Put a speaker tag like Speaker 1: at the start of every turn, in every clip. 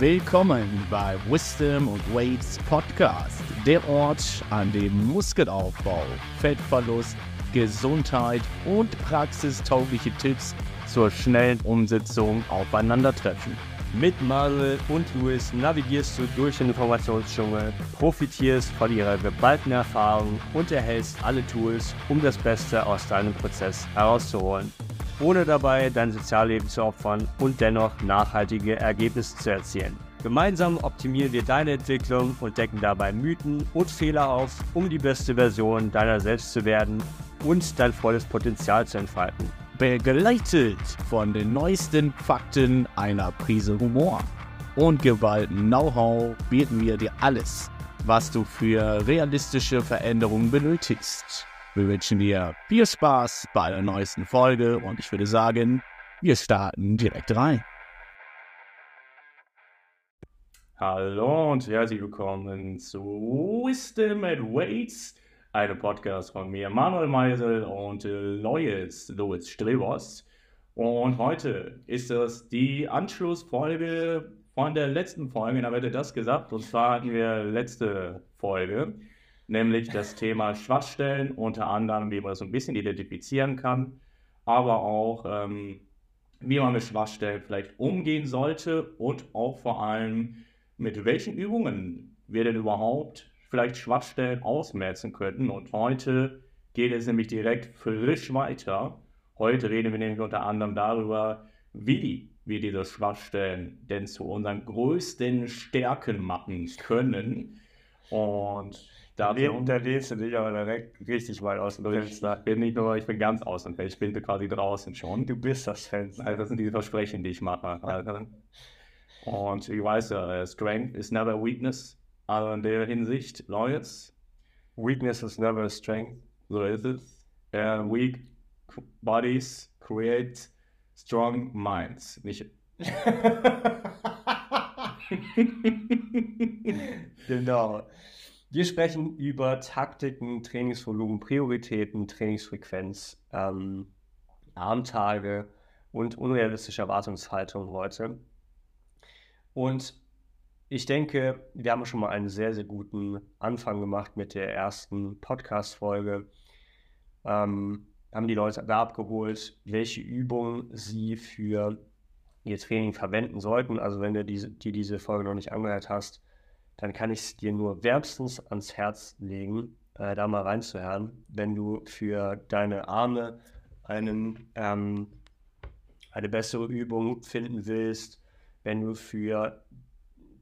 Speaker 1: Willkommen bei Wisdom und Weights Podcast, der Ort, an dem Muskelaufbau, Fettverlust, Gesundheit und praxistaugliche Tipps zur schnellen Umsetzung aufeinandertreffen.
Speaker 2: Mit Manuel und Luis navigierst du durch den Informationsdschungel, profitierst von ihrer geballten Erfahrung und erhältst alle Tools, um das Beste aus deinem Prozess herauszuholen, ohne dabei dein Sozialleben zu opfern und dennoch nachhaltige Ergebnisse zu erzielen. Gemeinsam optimieren wir deine Entwicklung und decken dabei Mythen und Fehler auf, um die beste Version deiner selbst zu werden und dein volles Potenzial zu entfalten
Speaker 1: begleitet von den neuesten Fakten einer Prise Humor und geballten Know-how bieten wir dir alles, was du für realistische Veränderungen benötigst. Wir wünschen dir viel Spaß bei der neuesten Folge und ich würde sagen, wir starten direkt rein.
Speaker 2: Hallo und herzlich willkommen zu Wisdom and Weights einem Podcast von mir, Manuel Meisel und Lois Louis Strebos. Und heute ist das die Anschlussfolge von der letzten Folge, da wird das gesagt. Und zwar hatten wir letzte Folge, nämlich das Thema Schwachstellen, unter anderem, wie man so ein bisschen identifizieren kann, aber auch, ähm, wie man mit Schwachstellen vielleicht umgehen sollte und auch vor allem, mit welchen Übungen wir denn überhaupt vielleicht Schwachstellen ausmerzen könnten. Und heute geht es nämlich direkt frisch weiter. Heute reden wir nämlich unter anderem darüber, wie wir diese Schwachstellen denn zu unseren größten Stärken machen können. Und
Speaker 1: da lehnst du dich aber direkt richtig weit aus dem Fenster.
Speaker 2: Ich bin nicht nur, ich bin ganz außen, ich bin quasi draußen schon.
Speaker 1: Du bist das Fenster.
Speaker 2: Also das sind diese Versprechen, die ich mache. Und ich weiß ja, Strength is never weakness. Also in der Hinsicht, Lawyers,
Speaker 1: weakness is never a strength.
Speaker 2: So ist es. Uh, weak bodies create strong minds. Nicht.
Speaker 1: genau. Wir sprechen über Taktiken, Trainingsvolumen, Prioritäten, Trainingsfrequenz, ähm, Armtage und unrealistische Erwartungshaltung heute. Und ich denke, wir haben schon mal einen sehr, sehr guten Anfang gemacht mit der ersten Podcast-Folge. Ähm, haben die Leute da abgeholt, welche Übungen sie für ihr Training verwenden sollten. Also wenn du dir diese Folge noch nicht angehört hast, dann kann ich es dir nur wärmstens ans Herz legen, äh, da mal reinzuhören. Wenn du für deine Arme einen, ähm, eine bessere Übung finden willst, wenn du für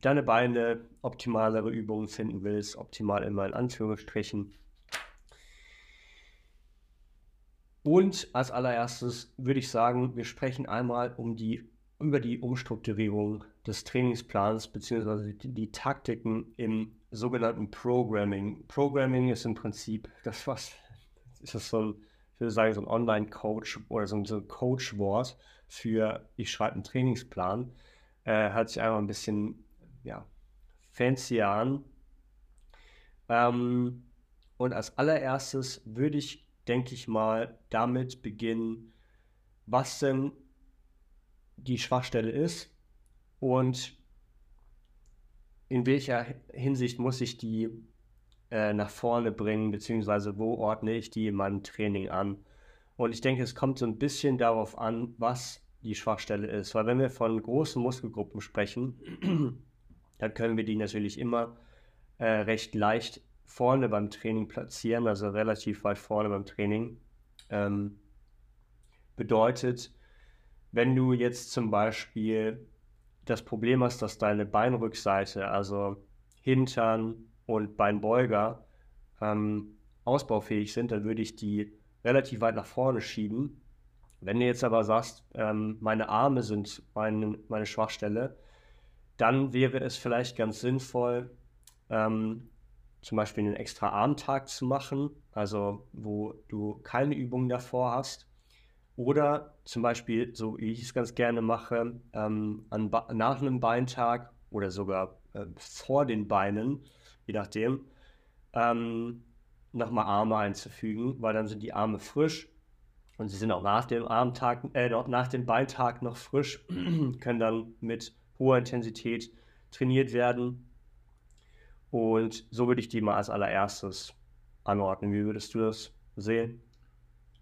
Speaker 1: deine Beine optimalere Übungen finden willst, optimal immer in Anführungsstrichen. Und als allererstes würde ich sagen, wir sprechen einmal um die, über die Umstrukturierung des Trainingsplans bzw. Die, die, Taktiken im sogenannten Programming. Programming ist im Prinzip das, was ist das so ein, ich würde sagen, so ein Online-Coach oder so ein Coach-Wort für ich schreibe einen Trainingsplan. Äh, hört sich einfach ein bisschen ja, fancy an. Ähm, und als allererstes würde ich, denke ich mal, damit beginnen, was denn die Schwachstelle ist und in welcher Hinsicht muss ich die äh, nach vorne bringen, beziehungsweise wo ordne ich die in meinem Training an. Und ich denke, es kommt so ein bisschen darauf an, was die Schwachstelle ist. Weil wenn wir von großen Muskelgruppen sprechen, dann können wir die natürlich immer äh, recht leicht vorne beim Training platzieren, also relativ weit vorne beim Training. Ähm, bedeutet, wenn du jetzt zum Beispiel das Problem hast, dass deine Beinrückseite, also Hintern und Beinbeuger, ähm, ausbaufähig sind, dann würde ich die relativ weit nach vorne schieben. Wenn du jetzt aber sagst, ähm, meine Arme sind mein, meine Schwachstelle, dann wäre es vielleicht ganz sinnvoll, ähm, zum Beispiel einen extra Armtag zu machen, also wo du keine Übungen davor hast. Oder zum Beispiel, so wie ich es ganz gerne mache, ähm, nach einem Beintag oder sogar äh, vor den Beinen, je nachdem, ähm, nochmal Arme einzufügen, weil dann sind die Arme frisch und sie sind auch nach dem Armtag, äh, nach dem Beintag noch frisch, können dann mit hoher Intensität trainiert werden. Und so würde ich die mal als allererstes anordnen. Wie würdest du das sehen?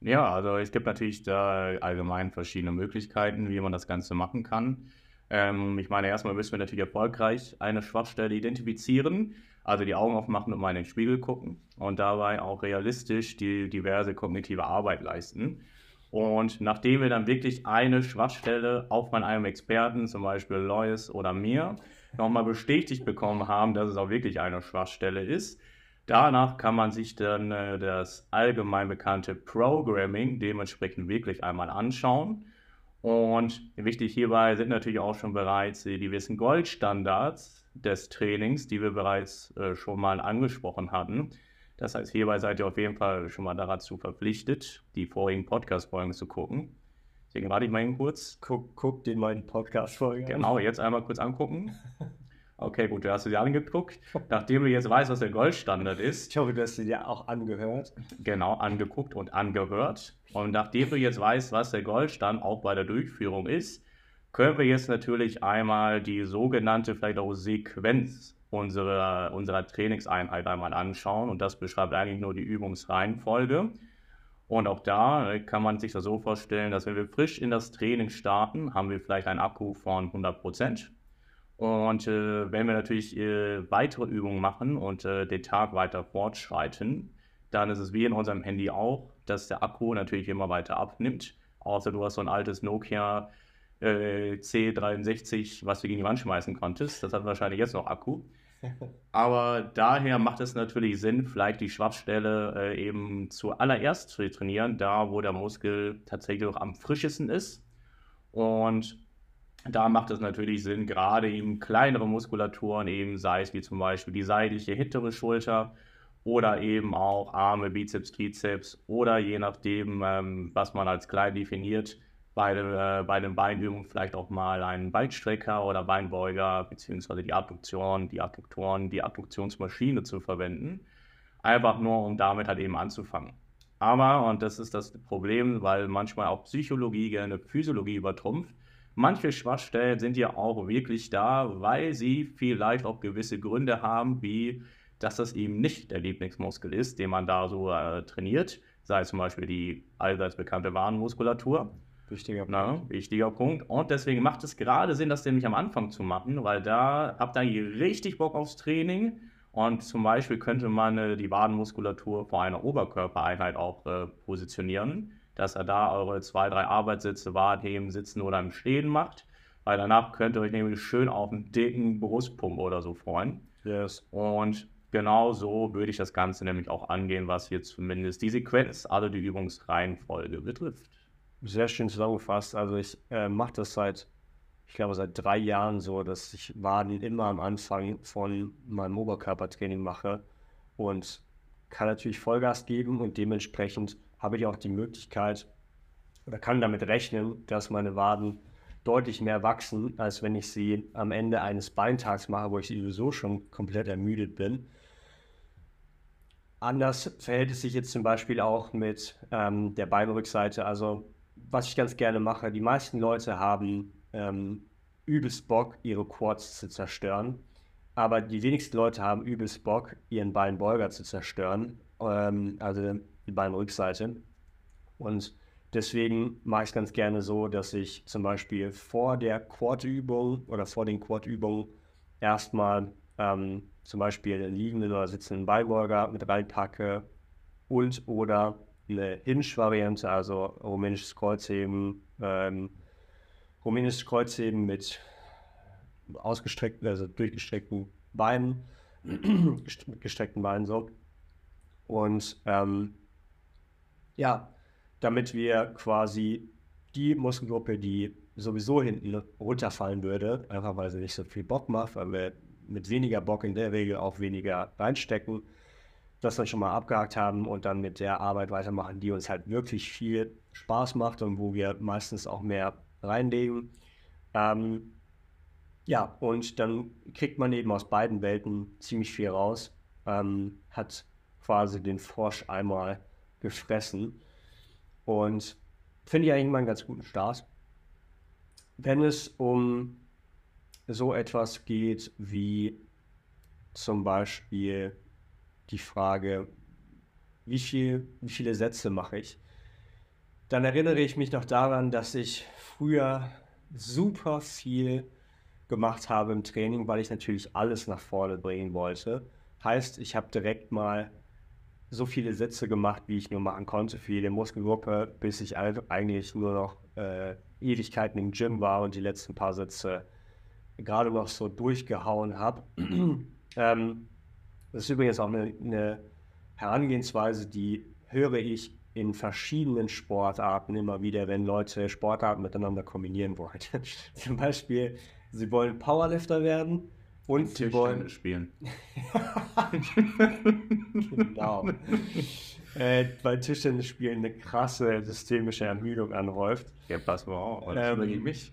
Speaker 2: Ja, also es gibt natürlich da allgemein verschiedene Möglichkeiten, wie man das Ganze machen kann. Ähm, ich meine, erstmal müssen wir natürlich erfolgreich eine Schwachstelle identifizieren, also die Augen aufmachen und mal in den Spiegel gucken und dabei auch realistisch die diverse kognitive Arbeit leisten. Und nachdem wir dann wirklich eine Schwachstelle auch von einem Experten, zum Beispiel Lois oder mir, nochmal bestätigt bekommen haben, dass es auch wirklich eine Schwachstelle ist, danach kann man sich dann äh, das allgemein bekannte Programming dementsprechend wirklich einmal anschauen und wichtig hierbei sind natürlich auch schon bereits die gewissen Goldstandards des Trainings, die wir bereits äh, schon mal angesprochen hatten. Das heißt, hierbei seid ihr auf jeden Fall schon mal dazu verpflichtet, die vorigen Podcast-Folgen zu gucken. Deswegen warte ich mal eben kurz.
Speaker 1: Guck, guck den meinen Podcast-Folgen
Speaker 2: Genau, jetzt einmal kurz angucken. Okay, gut, du hast sie angeguckt. Nachdem du jetzt weißt, was der Goldstandard ist.
Speaker 1: Ich hoffe, du hast sie dir auch angehört.
Speaker 2: Genau, angeguckt und angehört. Und nachdem du jetzt weißt, was der Goldstand auch bei der Durchführung ist, können wir jetzt natürlich einmal die sogenannte, vielleicht auch Sequenz unserer, unserer Trainingseinheit einmal anschauen. Und das beschreibt eigentlich nur die Übungsreihenfolge. Und auch da kann man sich das so vorstellen, dass wenn wir frisch in das Training starten, haben wir vielleicht einen Akku von 100 Prozent. Und äh, wenn wir natürlich äh, weitere Übungen machen und äh, den Tag weiter fortschreiten, dann ist es wie in unserem Handy auch, dass der Akku natürlich immer weiter abnimmt. Außer du hast so ein altes Nokia äh, C63, was du gegen die Wand schmeißen konntest. Das hat wahrscheinlich jetzt noch Akku. Aber daher macht es natürlich Sinn, vielleicht die Schwachstelle äh, eben zuallererst zu trainieren, da wo der Muskel tatsächlich auch am frischesten ist. Und da macht es natürlich Sinn, gerade eben kleinere Muskulaturen, eben sei es wie zum Beispiel die seitliche hintere Schulter oder eben auch Arme, Bizeps, Trizeps oder je nachdem, ähm, was man als klein definiert, bei, äh, bei den Beinübungen vielleicht auch mal einen Beinstrecker oder Beinbeuger beziehungsweise die Adduktion, die Adduktoren, die Adduktionsmaschine zu verwenden. Einfach nur, um damit halt eben anzufangen. Aber, und das ist das Problem, weil manchmal auch Psychologie gerne Physiologie übertrumpft, Manche Schwachstellen sind ja auch wirklich da, weil sie vielleicht auch gewisse Gründe haben, wie dass das eben nicht der Lieblingsmuskel ist, den man da so äh, trainiert, sei es zum Beispiel die allseits bekannte Warnmuskulatur.
Speaker 1: Wichtiger
Speaker 2: Na, Punkt. wichtiger Punkt. Und deswegen macht es gerade Sinn, das nämlich am Anfang zu machen, weil da habt ihr richtig Bock aufs Training. Und zum Beispiel könnte man äh, die Wadenmuskulatur vor einer Oberkörpereinheit auch äh, positionieren dass er da eure zwei, drei Arbeitssitze, Wartheben, Sitzen oder im Stehen macht. Weil danach könnt ihr euch nämlich schön auf einen dicken Brustpump oder so freuen.
Speaker 1: Yes.
Speaker 2: Und genau so würde ich das Ganze nämlich auch angehen, was jetzt zumindest die Sequenz, also die Übungsreihenfolge betrifft.
Speaker 1: Sehr schön zusammengefasst. Also ich äh, mache das seit, ich glaube, seit drei Jahren so, dass ich Waden immer am Anfang von meinem Oberkörpertraining mache und kann natürlich Vollgas geben und dementsprechend habe ich auch die Möglichkeit oder kann damit rechnen, dass meine Waden deutlich mehr wachsen, als wenn ich sie am Ende eines Beintags mache, wo ich sowieso schon komplett ermüdet bin. Anders verhält es sich jetzt zum Beispiel auch mit ähm, der Beinrückseite. Also was ich ganz gerne mache, die meisten Leute haben ähm, übelst Bock, ihre Quads zu zerstören. Aber die wenigsten Leute haben übelst Bock, ihren Beinbeuger zu zerstören. Ähm, also die Beinrückseite. Und deswegen mache ich es ganz gerne so, dass ich zum Beispiel vor der Quad-Übung oder vor den Quad-Übungen erstmal ähm, zum Beispiel den liegenden oder sitzenden Beinbeuger mit reinpacke und oder eine Hinge-Variante, also rumänisches Kreuzheben, ähm, rumänisches Kreuzheben mit ausgestreckten, also durchgestreckten Beinen, gestreckten Beinen so. Und ähm, ja, damit wir quasi die Muskelgruppe, die sowieso hinten runterfallen würde, einfach weil sie nicht so viel Bock macht, weil wir mit weniger Bock in der Regel auch weniger reinstecken, das dann schon mal abgehakt haben und dann mit der Arbeit weitermachen, die uns halt wirklich viel Spaß macht und wo wir meistens auch mehr reinlegen. Ähm, ja, und dann kriegt man eben aus beiden Welten ziemlich viel raus, ähm, hat quasi den Frosch einmal gefressen. Und finde ich eigentlich mal einen ganz guten Start. Wenn es um so etwas geht wie zum Beispiel die Frage, wie, viel, wie viele Sätze mache ich? Dann erinnere ich mich noch daran, dass ich früher super viel gemacht habe im Training, weil ich natürlich alles nach vorne bringen wollte. Heißt, ich habe direkt mal so viele Sätze gemacht, wie ich nur machen konnte für jede Muskelgruppe, bis ich eigentlich nur noch äh, Ewigkeiten im Gym war und die letzten paar Sätze gerade noch so durchgehauen habe. ähm, das ist übrigens auch eine, eine, Herangehensweise, die höre ich in verschiedenen Sportarten immer wieder, wenn Leute Sportarten miteinander kombinieren wollen. Zum Beispiel, sie wollen Powerlifter werden und sie wollen
Speaker 2: spielen.
Speaker 1: genau. äh, weil Tischtennis spielen eine krasse systemische Ermüdung anhäuft.
Speaker 2: Ja, pass mal auf, das ähm, mich.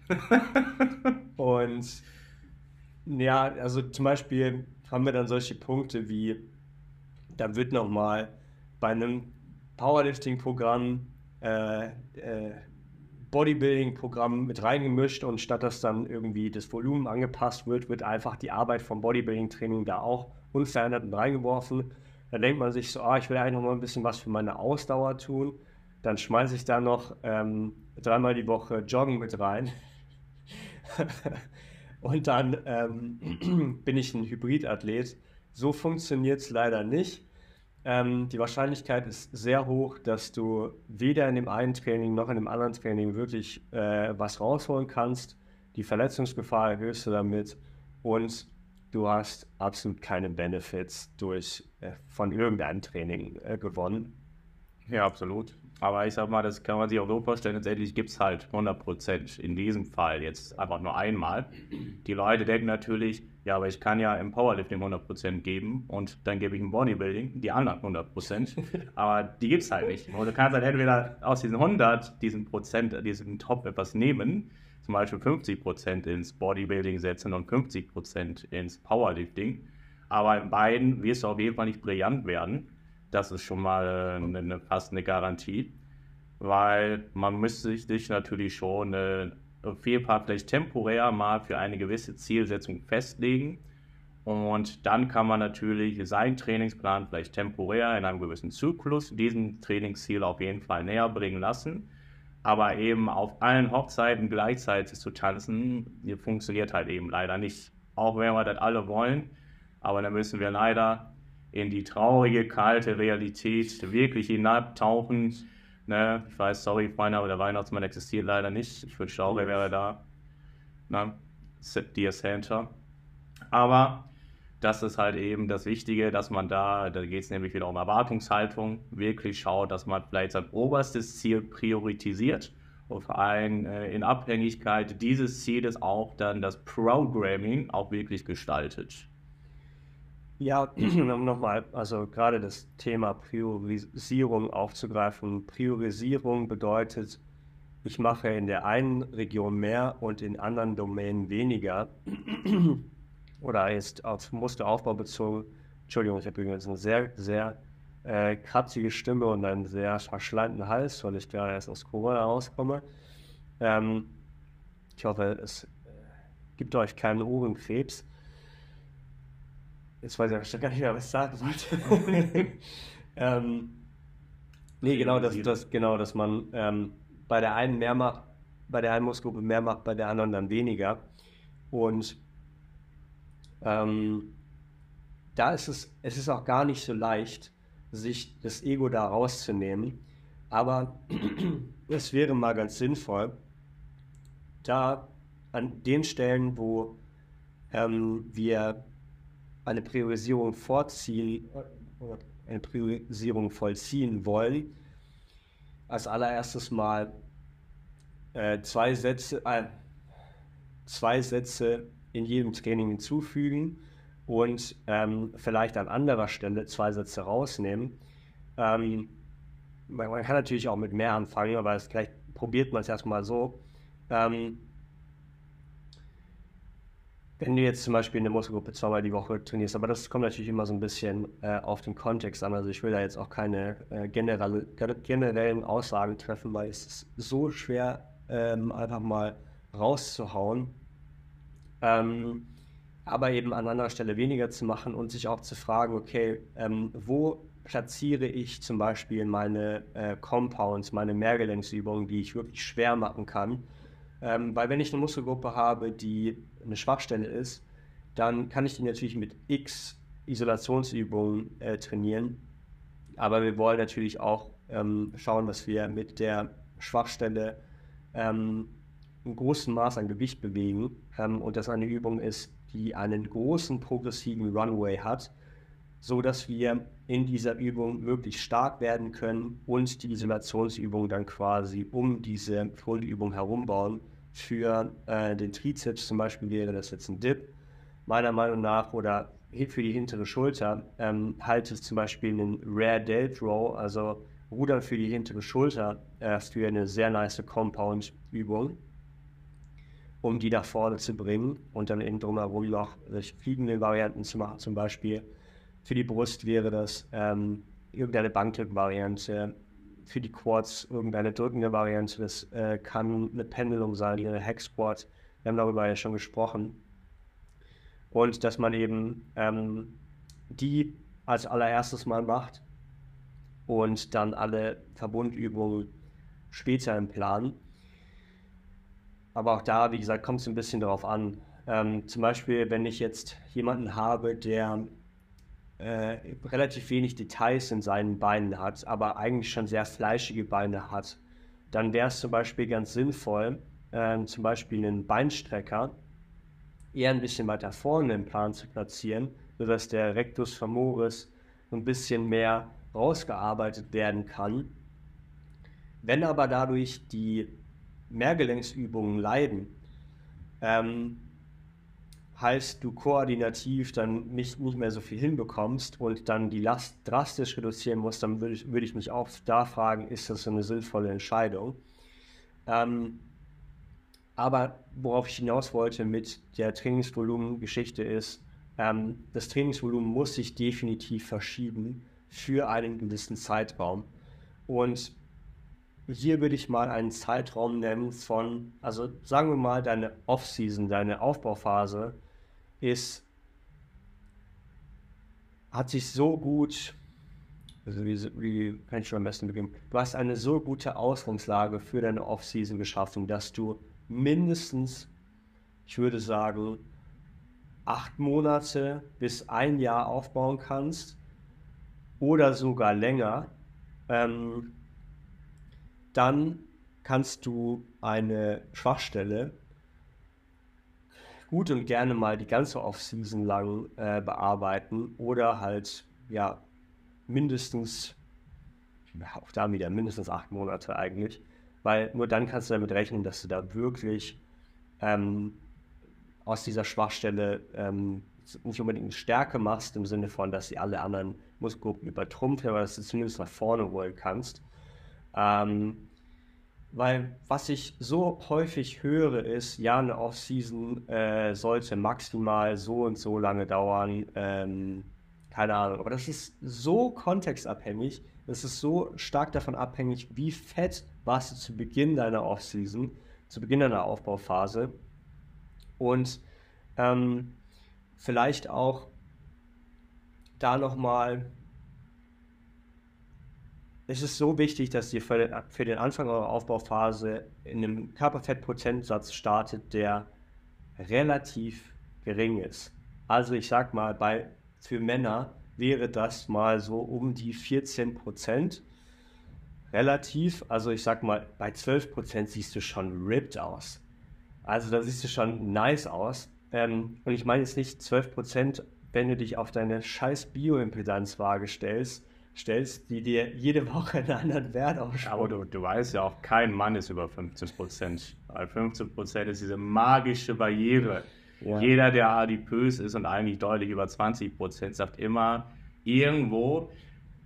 Speaker 1: und ja, also zum Beispiel haben wir dann solche Punkte wie, da wird nochmal bei einem Powerlifting-Programm äh, äh, Bodybuilding-Programm mit reingemischt und statt dass dann irgendwie das Volumen angepasst wird, wird einfach die Arbeit vom Bodybuilding-Training da auch unverändert mit reingeworfen. Dann denkt man sich so, ah, ich will eigentlich noch mal ein bisschen was für meine Ausdauer tun. Dann schmeiße ich da noch ähm, dreimal die Woche Joggen mit rein. und dann ähm, bin ich ein Hybridathlet. So funktioniert es leider nicht. Ähm, die Wahrscheinlichkeit ist sehr hoch, dass du weder in dem einen Training noch in dem anderen Training wirklich äh, was rausholen kannst. Die Verletzungsgefahr erhöhst du damit und du hast absolut keine Benefits durch äh, von irgendeinem Training äh, gewonnen.
Speaker 2: Ja, absolut. Aber ich sag mal, das kann man sich auch so vorstellen, letztendlich gibt es halt 100% in diesem Fall jetzt einfach nur einmal. Die Leute denken natürlich, ja, aber ich kann ja im Powerlifting 100% geben und dann gebe ich im Bodybuilding die anderen 100%. aber die gibt es halt nicht. Und du kannst halt entweder aus diesen 100, diesen Prozent, diesen Top etwas nehmen, zum Beispiel 50% ins Bodybuilding setzen und 50% ins Powerlifting. Aber in beiden wirst du auf jeden Fall nicht brillant werden. Das ist schon mal eine, eine, fast eine Garantie, weil man müsste sich natürlich schon äh, Fall vielleicht temporär mal für eine gewisse Zielsetzung festlegen. Und dann kann man natürlich seinen Trainingsplan vielleicht temporär in einem gewissen Zyklus diesem Trainingsziel auf jeden Fall näher bringen lassen. Aber eben auf allen Hochzeiten gleichzeitig zu tanzen, funktioniert halt eben leider nicht. Auch wenn wir das alle wollen. Aber dann müssen wir leider in die traurige, kalte Realität wirklich hinabtauchen. Ne? Ich weiß, sorry, Freunde, aber der Weihnachtsmann existiert leider nicht. Ich wünschte auch, er wäre da. Ne? Dear Santa. Aber das ist halt eben das Wichtige, dass man da, da geht es nämlich wieder um Erwartungshaltung, wirklich schaut, dass man vielleicht sein oberstes Ziel priorisiert und vor allem äh, in Abhängigkeit dieses Zieles auch dann das Programming auch wirklich gestaltet.
Speaker 1: Ja, nochmal, also gerade das Thema Priorisierung aufzugreifen. Priorisierung bedeutet, ich mache in der einen Region mehr und in anderen Domänen weniger. Oder ist auf Musteraufbau bezogen. Entschuldigung, ich habe übrigens eine sehr, sehr äh, kratzige Stimme und einen sehr verschleimten Hals, weil ich gerade erst aus Corona rauskomme. Ähm, ich hoffe, es äh, gibt euch keinen Ohrenkrebs. Jetzt weiß ich gar nicht mehr, was ich sagen wollte. ähm, nee, genau, dass, dass, genau, dass man ähm, bei der einen mehr macht, bei der einen Muskelgruppe mehr macht, bei der anderen dann weniger. Und ähm, da ist es, es ist auch gar nicht so leicht, sich das Ego da rauszunehmen. Aber es wäre mal ganz sinnvoll, da an den Stellen, wo ähm, wir eine Priorisierung vorziehen oder eine Priorisierung vollziehen wollen, als allererstes mal äh, zwei Sätze, äh, zwei Sätze in jedem Training hinzufügen und ähm, vielleicht an anderer Stelle zwei Sätze rausnehmen. Ähm, man, man, kann natürlich auch mit mehr anfangen, aber vielleicht probiert man es erstmal so. Ähm, wenn du jetzt zum Beispiel eine Muskelgruppe zweimal die Woche trainierst, aber das kommt natürlich immer so ein bisschen äh, auf den Kontext an. Also ich will da jetzt auch keine äh, generelle, generellen Aussagen treffen, weil es ist so schwer, ähm, einfach mal rauszuhauen. ähm, aber eben an anderer Stelle weniger zu machen und sich auch zu fragen, okay, ähm, wo platziere ich zum Beispiel meine äh, Compounds, meine Mehrgelenksübungen, die ich wirklich schwer machen kann. Ähm, weil wenn ich eine Muskelgruppe habe, die eine Schwachstelle ist, dann kann ich die natürlich mit X Isolationsübungen äh, trainieren. Aber wir wollen natürlich auch ähm, schauen, dass wir mit der Schwachstelle ähm, ein großen Maß an Gewicht bewegen ähm, und das eine Übung ist, die einen großen progressiven Runway hat, so dass wir in dieser Übung wirklich stark werden können und die Isolationsübung dann quasi um diese Grundübung herum bauen. Für äh, den Trizeps zum Beispiel wäre das jetzt ein Dip, meiner Meinung nach, oder für die hintere Schulter ähm, halte ich zum Beispiel einen Rare Delt Row, also Rudern für die hintere Schulter, äh, für eine sehr nice Compound-Übung um die nach vorne zu bringen und dann eben drumherum noch fliegende Varianten zu machen. Zum Beispiel für die Brust wäre das ähm, irgendeine Bankdrücken-Variante, für die Quads irgendeine drückende Variante. Das äh, kann eine Pendulum sein, eine Squat. Wir haben darüber ja schon gesprochen. Und dass man eben ähm, die als allererstes mal macht und dann alle Verbundübungen später im Plan. Aber auch da, wie gesagt, kommt es ein bisschen darauf an. Ähm, zum Beispiel, wenn ich jetzt jemanden habe, der äh, relativ wenig Details in seinen Beinen hat, aber eigentlich schon sehr fleischige Beine hat, dann wäre es zum Beispiel ganz sinnvoll, äh, zum Beispiel einen Beinstrecker eher ein bisschen weiter vorne im Plan zu platzieren, sodass der Rectus femoris ein bisschen mehr rausgearbeitet werden kann. Wenn aber dadurch die Mehrgelenksübungen leiden, ähm, heißt du koordinativ dann nicht, nicht mehr so viel hinbekommst und dann die Last drastisch reduzieren musst, dann würde ich, würd ich mich auch da fragen, ist das so eine sinnvolle Entscheidung? Ähm, aber worauf ich hinaus wollte mit der Trainingsvolumen-Geschichte ist, ähm, das Trainingsvolumen muss sich definitiv verschieben für einen gewissen Zeitraum. Und hier würde ich mal einen Zeitraum nennen von, also sagen wir mal, deine Off-Season, deine Aufbauphase ist, hat sich so gut, also wie, wie kann ich schon am besten beginnen? Du hast eine so gute Ausgangslage für deine Off-Season geschaffen, dass du mindestens, ich würde sagen, acht Monate bis ein Jahr aufbauen kannst oder sogar länger. Ähm, dann kannst du eine Schwachstelle gut und gerne mal die ganze Off-Season lang äh, bearbeiten oder halt ja mindestens, auch da wieder mindestens acht Monate eigentlich, weil nur dann kannst du damit rechnen, dass du da wirklich ähm, aus dieser Schwachstelle ähm, nicht unbedingt Stärke machst, im Sinne von, dass sie alle anderen Muskelgruppen übertrumpft, aber dass du zumindest nach vorne holen kannst. Ähm, weil was ich so häufig höre, ist, ja, eine Off-Season äh, sollte maximal so und so lange dauern. Ähm, keine Ahnung. Aber das ist so kontextabhängig. Das ist so stark davon abhängig, wie fett warst du zu Beginn deiner Off-Season, zu Beginn deiner Aufbauphase. Und ähm, vielleicht auch da nochmal es ist so wichtig, dass ihr für den, für den Anfang eurer Aufbauphase in einem Körperfettprozentsatz startet, der relativ gering ist. Also ich sag mal, bei, für Männer wäre das mal so um die 14 Prozent. Relativ, also ich sag mal, bei 12 Prozent siehst du schon ripped aus. Also da siehst du schon nice aus. Ähm, und ich meine jetzt nicht 12 Prozent, wenn du dich auf deine scheiß Bioimpedanzwaage stellst stellst, die dir jede Woche einen anderen Wert ausschauen.
Speaker 2: Aber du, du weißt ja auch, kein Mann ist über 15 Prozent. Weil 15 Prozent ist diese magische Barriere. Ja. Jeder, der adipös ist und eigentlich deutlich über 20 Prozent, sagt immer irgendwo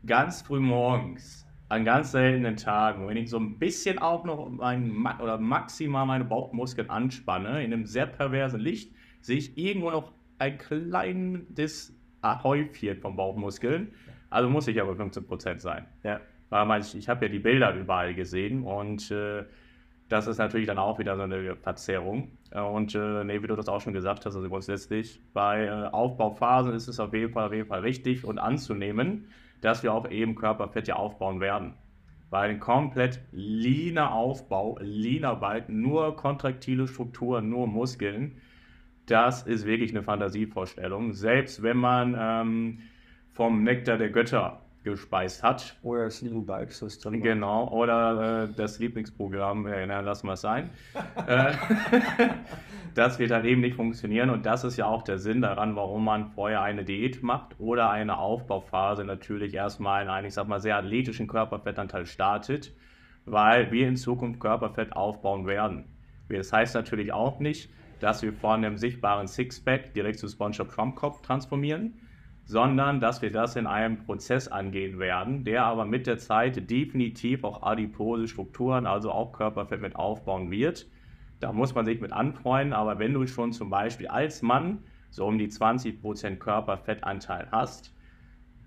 Speaker 2: ganz früh morgens, an ganz seltenen Tagen, wenn ich so ein bisschen auch noch mein, oder maximal meine Bauchmuskeln anspanne, in einem sehr perversen Licht, sehe ich irgendwo noch ein kleines Häufchen von Bauchmuskeln. Also muss ich aber 15% sein. Ja. Weil ich, ich habe ja die Bilder überall gesehen und äh, das ist natürlich dann auch wieder so eine Verzerrung. Äh, und äh, nee, wie du das auch schon gesagt hast, also grundsätzlich bei äh, Aufbauphasen ist es auf jeden Fall, auf jeden Fall richtig und anzunehmen, dass wir auch eben Körperfett ja aufbauen werden. Weil ein komplett leaner Aufbau, leaner Balken, nur kontraktile Strukturen, nur Muskeln, das ist wirklich eine Fantasievorstellung. Selbst wenn man ähm, vom Nektar der Götter gespeist hat.
Speaker 1: Oder das Liebenbalg-System.
Speaker 2: Genau, oder äh, das Lieblingsprogramm, äh, na, lassen wir es sein. Äh, das wird halt eben nicht funktionieren und das ist ja auch der Sinn daran, warum man vorher eine Diät macht oder eine Aufbauphase natürlich erstmal in einen, ich sag mal, sehr athletischen Körperfettanteil startet, weil wir in Zukunft Körperfett aufbauen werden. Das heißt natürlich auch nicht, dass wir von einem sichtbaren Sixpack direkt zu SpongeBob Schwammkopf transformieren, sondern dass wir das in einem Prozess angehen werden, der aber mit der Zeit definitiv auch adipose Strukturen, also auch Körperfett mit aufbauen wird. Da muss man sich mit anfreunden, aber wenn du schon zum Beispiel als Mann so um die 20% Körperfettanteil hast,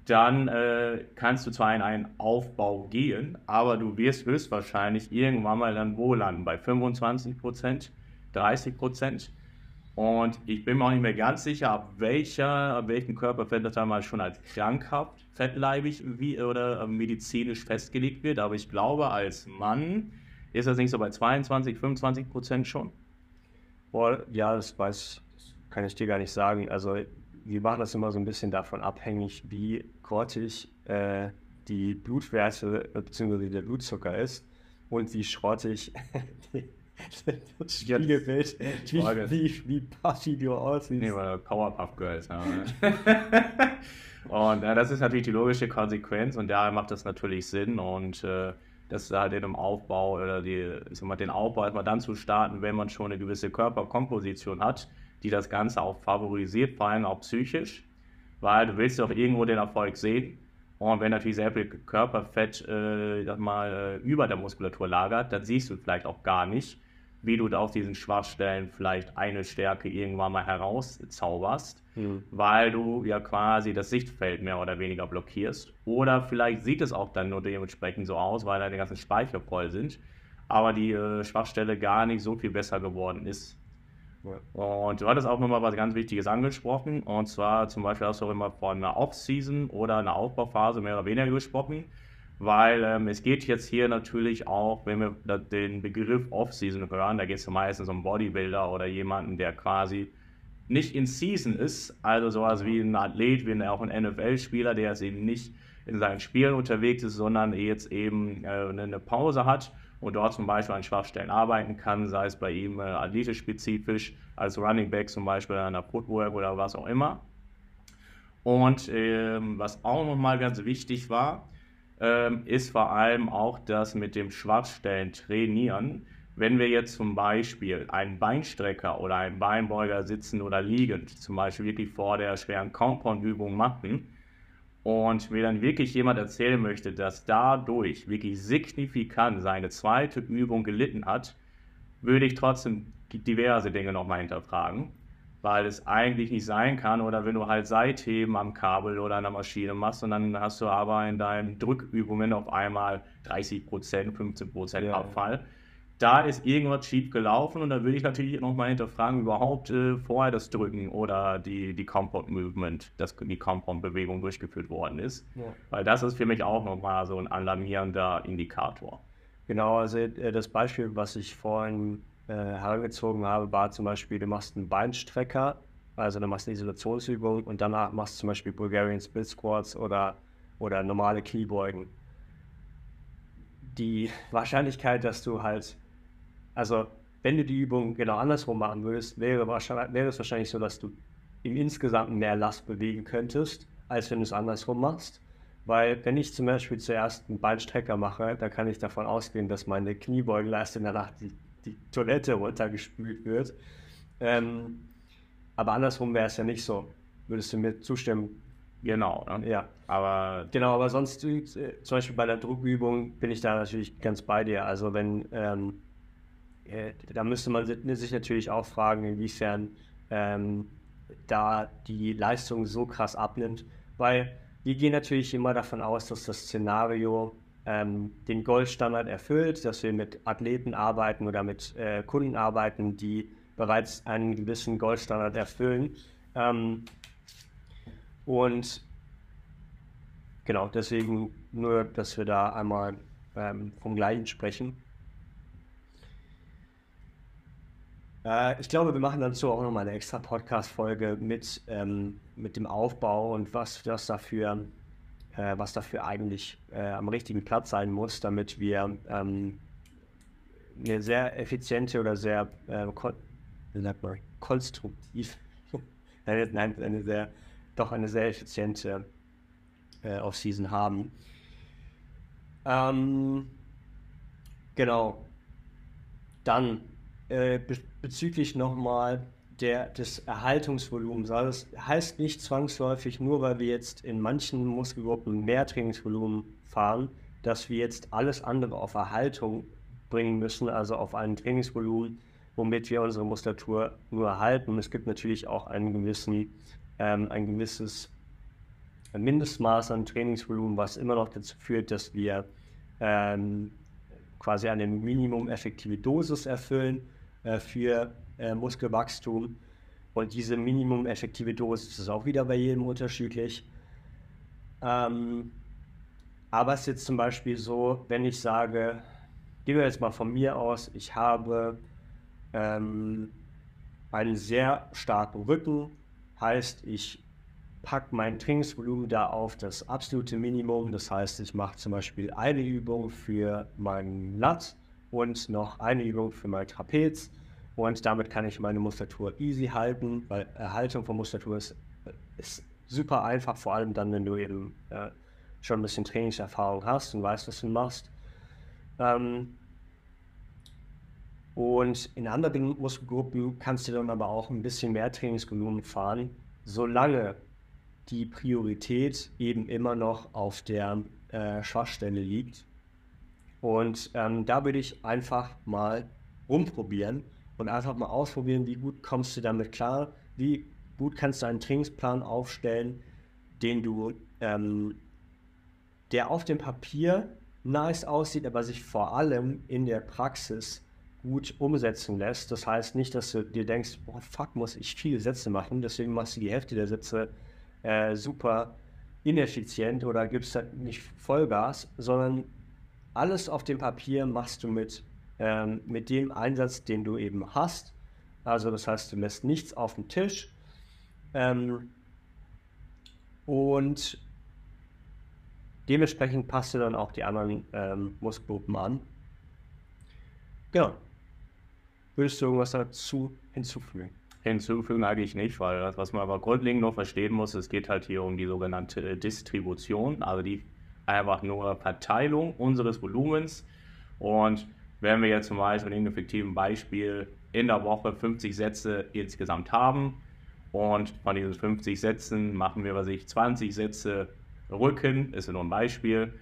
Speaker 2: dann äh, kannst du zwar in einen Aufbau gehen, aber du wirst höchstwahrscheinlich irgendwann mal dann wo landen? Bei 25%, 30%. Und ich bin mir auch nicht mehr ganz sicher, ab, welcher, ab welchem Körperfettanteil mal schon als krankhaft, fettleibig wie, oder äh, medizinisch festgelegt wird. Aber ich glaube, als Mann ist das nicht so bei 22, 25 Prozent schon.
Speaker 1: Boah, ja, das weiß, das kann ich dir gar nicht sagen. Also wir machen das immer so ein bisschen davon abhängig, wie grottig äh, die Blutwerte bzw. der Blutzucker ist und wie schrottig die, das Spiegelbild, wie, wie, wie puffy du aussiehst.
Speaker 2: Nee, weil Powerpuff Girls. Ja. und äh, das ist natürlich die logische Konsequenz und daher macht das natürlich Sinn und äh, das halt in einem Aufbau oder die, ich sag mal, den Aufbau erstmal dann zu starten, wenn man schon eine gewisse Körperkomposition hat, die das Ganze auch favorisiert, vor allem auch psychisch, weil du willst ja auch irgendwo den Erfolg sehen. Und wenn natürlich sehr viel Körperfett äh, mal, äh, über der Muskulatur lagert, dann siehst du vielleicht auch gar nicht, wie du aus diesen Schwachstellen vielleicht eine Stärke irgendwann mal herauszauberst, mhm. weil du ja quasi das Sichtfeld mehr oder weniger blockierst. Oder vielleicht sieht es auch dann nur dementsprechend so aus, weil deine ganzen Speicher voll sind, aber die äh, Schwachstelle gar nicht so viel besser geworden ist. Ja. Und du hattest auch nochmal was ganz Wichtiges angesprochen, und zwar zum Beispiel hast du auch immer von einer Off-Season oder einer Aufbauphase mehr oder weniger gesprochen weil ähm, es geht jetzt hier natürlich auch, wenn wir den Begriff Off-Season hören, da geht es meistens um Bodybuilder oder jemanden, der quasi nicht in Season ist, also sowas wie ein Athlet, wie auch ein NFL-Spieler, der jetzt eben nicht in seinen Spielen unterwegs ist, sondern jetzt eben äh, eine Pause hat und dort zum Beispiel an Schwachstellen arbeiten kann, sei es bei ihm äh, athletisch spezifisch, als Running Back zum Beispiel an der Footwork oder was auch immer. Und ähm, was auch nochmal ganz wichtig war, ähm, ist vor allem auch das mit dem Schwachstellen trainieren. Wenn wir jetzt zum Beispiel einen Beinstrecker oder einen Beinbeuger sitzen oder liegend, zum Beispiel wirklich vor der schweren Compound-Übung machen und mir dann wirklich jemand erzählen möchte, dass dadurch wirklich signifikant seine zweite Übung gelitten hat, würde ich trotzdem diverse Dinge nochmal hinterfragen weil es eigentlich nicht sein kann. Oder wenn du halt Seitheben am Kabel oder an der Maschine machst und dann hast du aber in deinen Drückübungen auf einmal 30 Prozent, 15 Prozent ja, Abfall. Da ist irgendwas schief gelaufen und dann würde ich natürlich nochmal hinterfragen, überhaupt äh, vorher das Drücken oder die, die Compound Movement, dass die Compound Bewegung durchgeführt worden ist. Ja. Weil das ist für mich auch nochmal so ein alarmierender Indikator.
Speaker 1: Genau, also äh, das Beispiel, was ich vorhin äh, herangezogen habe, war zum Beispiel, du machst einen Beinstrecker, also du machst eine Isolationsübung und danach machst du zum Beispiel Bulgarian Split Squats oder, oder normale Kniebeugen. Die Wahrscheinlichkeit, dass du halt, also wenn du die Übung genau andersrum machen würdest, wäre, wäre es wahrscheinlich so, dass du im Insgesamt mehr Last bewegen könntest, als wenn du es andersrum machst. Weil wenn ich zum Beispiel zuerst einen Beinstrecker mache, dann kann ich davon ausgehen, dass meine Kniebeugenleistung danach die Toilette runtergespült wird. Ähm, aber andersrum wäre es ja nicht so. Würdest du mir zustimmen?
Speaker 2: Genau,
Speaker 1: ne? ja. Aber genau, aber sonst äh, zum Beispiel bei der Druckübung bin ich da natürlich ganz bei dir. Also wenn ähm, äh, da müsste man sich natürlich auch fragen, inwiefern ähm, da die Leistung so krass abnimmt, weil wir gehen natürlich immer davon aus, dass das Szenario ähm, den Goldstandard erfüllt, dass wir mit Athleten arbeiten oder mit äh, Kunden arbeiten, die bereits einen gewissen Goldstandard erfüllen. Ähm, und genau, deswegen nur, dass wir da einmal ähm, vom Gleichen sprechen. Äh, ich glaube, wir machen dazu auch nochmal eine extra Podcast-Folge mit, ähm, mit dem Aufbau und was das dafür, äh, was dafür eigentlich äh, am richtigen Platz sein muss, damit wir ähm, eine sehr effiziente oder sehr äh, kon konstruktiv, nein, eine sehr, doch eine sehr effiziente äh, Off-Season haben. Ähm, genau. Dann äh, be bezüglich nochmal des Erhaltungsvolumens. Also das heißt nicht zwangsläufig, nur weil wir jetzt in manchen Muskelgruppen mehr Trainingsvolumen fahren, dass wir jetzt alles andere auf Erhaltung bringen müssen, also auf ein Trainingsvolumen, womit wir unsere Muskulatur nur erhalten. Es gibt natürlich auch einen gewissen, ähm, ein gewisses Mindestmaß an Trainingsvolumen, was immer noch dazu führt, dass wir ähm, quasi eine minimum effektive Dosis erfüllen äh, für äh, Muskelwachstum. Und diese minimum effektive Dosis ist auch wieder bei jedem unterschiedlich. Ähm, aber es ist jetzt zum Beispiel so, wenn ich sage, gehen wir jetzt mal von mir aus, ich habe ähm, einen sehr starken Rücken, heißt, ich packe mein Trainingsvolumen da auf das absolute Minimum. Das heißt, ich mache zum Beispiel eine Übung für meinen Lat und noch eine Übung für mein Trapez. Und damit kann ich meine Muskulatur easy halten, weil Erhaltung von Muskulatur ist, ist super einfach, vor allem dann, wenn du eben äh, schon ein bisschen Trainingserfahrung hast und weißt, was du machst. Ähm, und in anderen Muskelgruppen kannst du dann aber auch ein bisschen mehr Trainingsvolumen fahren, solange die Priorität eben immer noch auf der äh, Schwachstelle liegt. Und ähm, da würde ich einfach mal rumprobieren und einfach mal ausprobieren, wie gut kommst du damit klar, wie gut kannst du einen Trainingsplan aufstellen, den du, ähm, der auf dem Papier nice aussieht, aber sich vor allem in der Praxis gut umsetzen lässt. Das heißt nicht, dass du dir denkst, boah, fuck, muss ich viele Sätze machen, deswegen machst du die Hälfte der Sätze äh, super ineffizient oder gibst halt nicht Vollgas, sondern alles auf dem Papier machst du mit, ähm, mit dem Einsatz, den du eben hast. Also das heißt, du lässt nichts auf dem Tisch. Ähm, und dementsprechend passt du dann auch die anderen ähm, Muskelgruppen an. Genau. Würdest du irgendwas dazu hinzufügen?
Speaker 2: hinzufügen eigentlich nicht, weil das, was man aber grundlegend noch verstehen muss, es geht halt hier um die sogenannte Distribution, also die einfach nur Verteilung unseres Volumens. Und wenn wir jetzt zum Beispiel in einem effektiven Beispiel in der Woche 50 Sätze insgesamt haben und von diesen 50 Sätzen machen wir, was ich, 20 Sätze Rücken, ist nur ein Beispiel.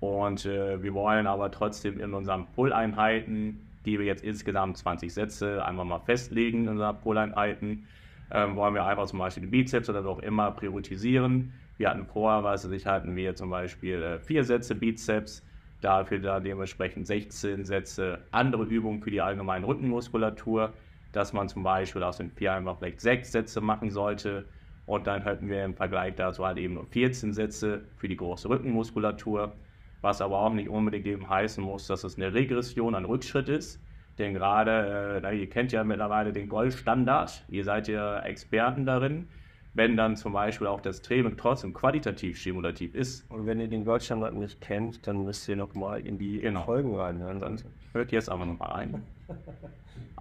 Speaker 2: Und äh, wir wollen aber trotzdem in unseren Pull-Einheiten die wir jetzt insgesamt 20 Sätze einfach mal festlegen in unseren Poleinheiten. Ähm, wollen wir einfach zum Beispiel den Bizeps oder auch immer priorisieren. Wir hatten vorher, was ich hatten wir zum Beispiel äh, vier Sätze Bizeps, dafür da dementsprechend 16 Sätze andere Übungen für die allgemeine Rückenmuskulatur, dass man zum Beispiel aus den vier einfach vielleicht sechs Sätze machen sollte. Und dann hätten wir im Vergleich dazu halt eben nur 14 Sätze für die große Rückenmuskulatur was aber auch nicht unbedingt eben heißen muss, dass es eine Regression, ein Rückschritt ist. Denn gerade, äh, ihr kennt ja mittlerweile den Goldstandard, ihr seid ja Experten darin, wenn dann zum Beispiel auch das Training trotzdem qualitativ stimulativ ist.
Speaker 1: Und wenn ihr den Goldstandard nicht kennt, dann müsst ihr nochmal in die genau. Folgen reinhören.
Speaker 2: Dann hört jetzt aber nochmal rein.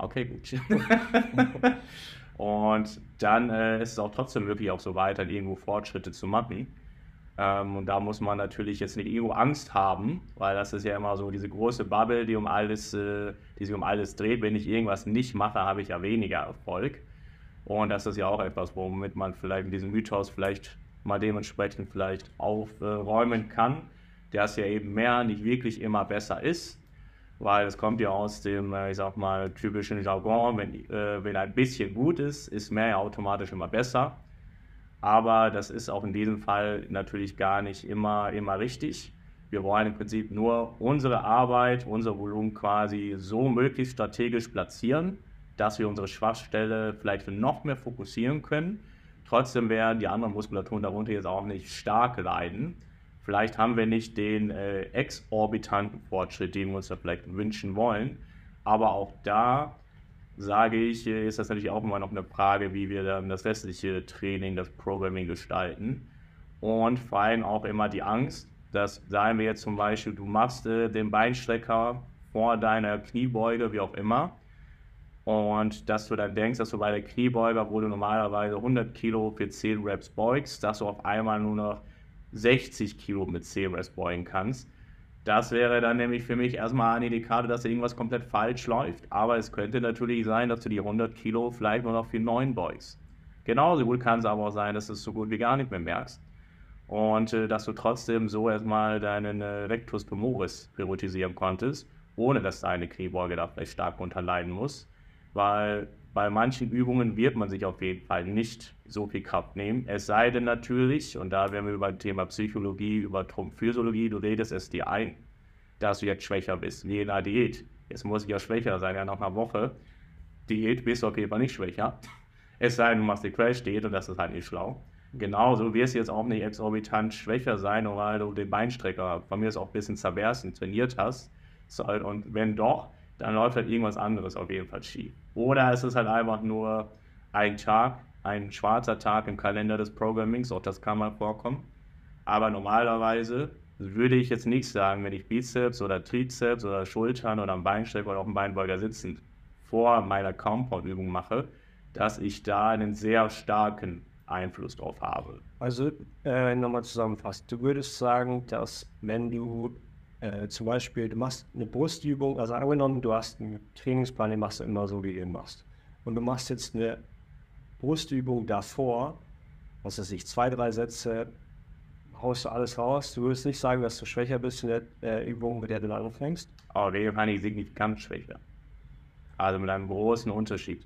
Speaker 2: Okay, gut. Und dann äh, ist es auch trotzdem möglich, auch so weiter irgendwo Fortschritte zu machen. Ähm, und da muss man natürlich jetzt nicht irgendwo Angst haben, weil das ist ja immer so diese große Bubble, die um alles, äh, die sich um alles dreht. Wenn ich irgendwas nicht mache, habe ich ja weniger Erfolg. Und das ist ja auch etwas, womit man vielleicht in diesem Mythos vielleicht mal dementsprechend vielleicht aufräumen kann, dass ja eben mehr nicht wirklich immer besser ist, weil es kommt ja aus dem, äh, ich sag mal, typischen Jargon, wenn, äh, wenn ein bisschen gut ist, ist mehr ja automatisch immer besser. Aber das ist auch in diesem Fall natürlich gar nicht immer, immer richtig. Wir wollen im Prinzip nur unsere Arbeit, unser Volumen quasi so möglichst strategisch platzieren, dass wir unsere Schwachstelle vielleicht noch mehr fokussieren können. Trotzdem werden die anderen Muskulaturen darunter jetzt auch nicht stark leiden. Vielleicht haben wir nicht den äh, exorbitanten Fortschritt, den wir uns da vielleicht wünschen wollen. Aber auch da sage ich, äh, ist das natürlich auch immer noch eine Frage, wie wir dann das restliche Training, das Programming gestalten. Und vor allem auch immer die Angst, dass, sagen wir jetzt zum Beispiel, du machst äh, den Beinstrecker vor deiner Kniebeuge, wie auch immer, und dass du dann denkst, dass du bei der Kniebeuge, wo du normalerweise 100 Kilo für 10 Reps beugst, dass du auf einmal nur noch 60 Kilo mit 10 Reps beugen kannst. Das wäre dann nämlich für mich erstmal ein Indikator, dass irgendwas komplett falsch läuft. Aber es könnte natürlich sein, dass du die 100 Kilo vielleicht nur noch für 9 beugst. Genauso gut kann es aber auch sein, dass du es so gut wie gar nicht mehr merkst und äh, dass du trotzdem so erstmal deinen äh, Rectus femoris priorisieren konntest, ohne dass deine Kniebeuge da vielleicht stark unterleiden muss, weil bei manchen Übungen wird man sich auf jeden Fall nicht so viel Kraft nehmen, es sei denn natürlich, und da werden wir über das Thema Psychologie, über Physiologie, du redest es dir ein, dass du jetzt schwächer bist, wie in einer Diät. Jetzt muss ich ja schwächer sein, ja nach einer Woche. Diät bist du auf jeden Fall nicht schwächer. Es sei denn, du machst die Crash-Diät und das ist halt nicht schlau. Genauso wirst du jetzt auch nicht exorbitant schwächer sein, weil du den Beinstrecker von mir ist auch ein bisschen zerbersten trainiert hast. Und wenn doch, dann läuft halt irgendwas anderes auf jeden Fall schief. Oder es ist halt einfach nur ein Tag, ein schwarzer Tag im Kalender des Programmings, auch das kann mal vorkommen. Aber normalerweise würde ich jetzt nicht sagen, wenn ich Bizeps oder Trizeps oder Schultern oder am Beinstrecker oder auf dem Beinbeuger sitzend vor meiner Compound-Übung mache, dass ich da einen sehr starken Einfluss drauf habe.
Speaker 1: Also äh, nochmal zusammenfassend, du würdest sagen, dass wenn du äh, zum Beispiel, du machst eine Brustübung, also angenommen, du hast einen Trainingsplan, den machst du immer so, wie du ihn machst. Und du machst jetzt eine Brustübung davor, was weiß ich, zwei, drei Sätze, haust du alles raus. Du würdest nicht sagen, dass du schwächer bist in der äh, Übung, mit der du dann anfängst?
Speaker 2: Aber wir kann ich signifikant schwächer. Also mit einem großen Unterschied.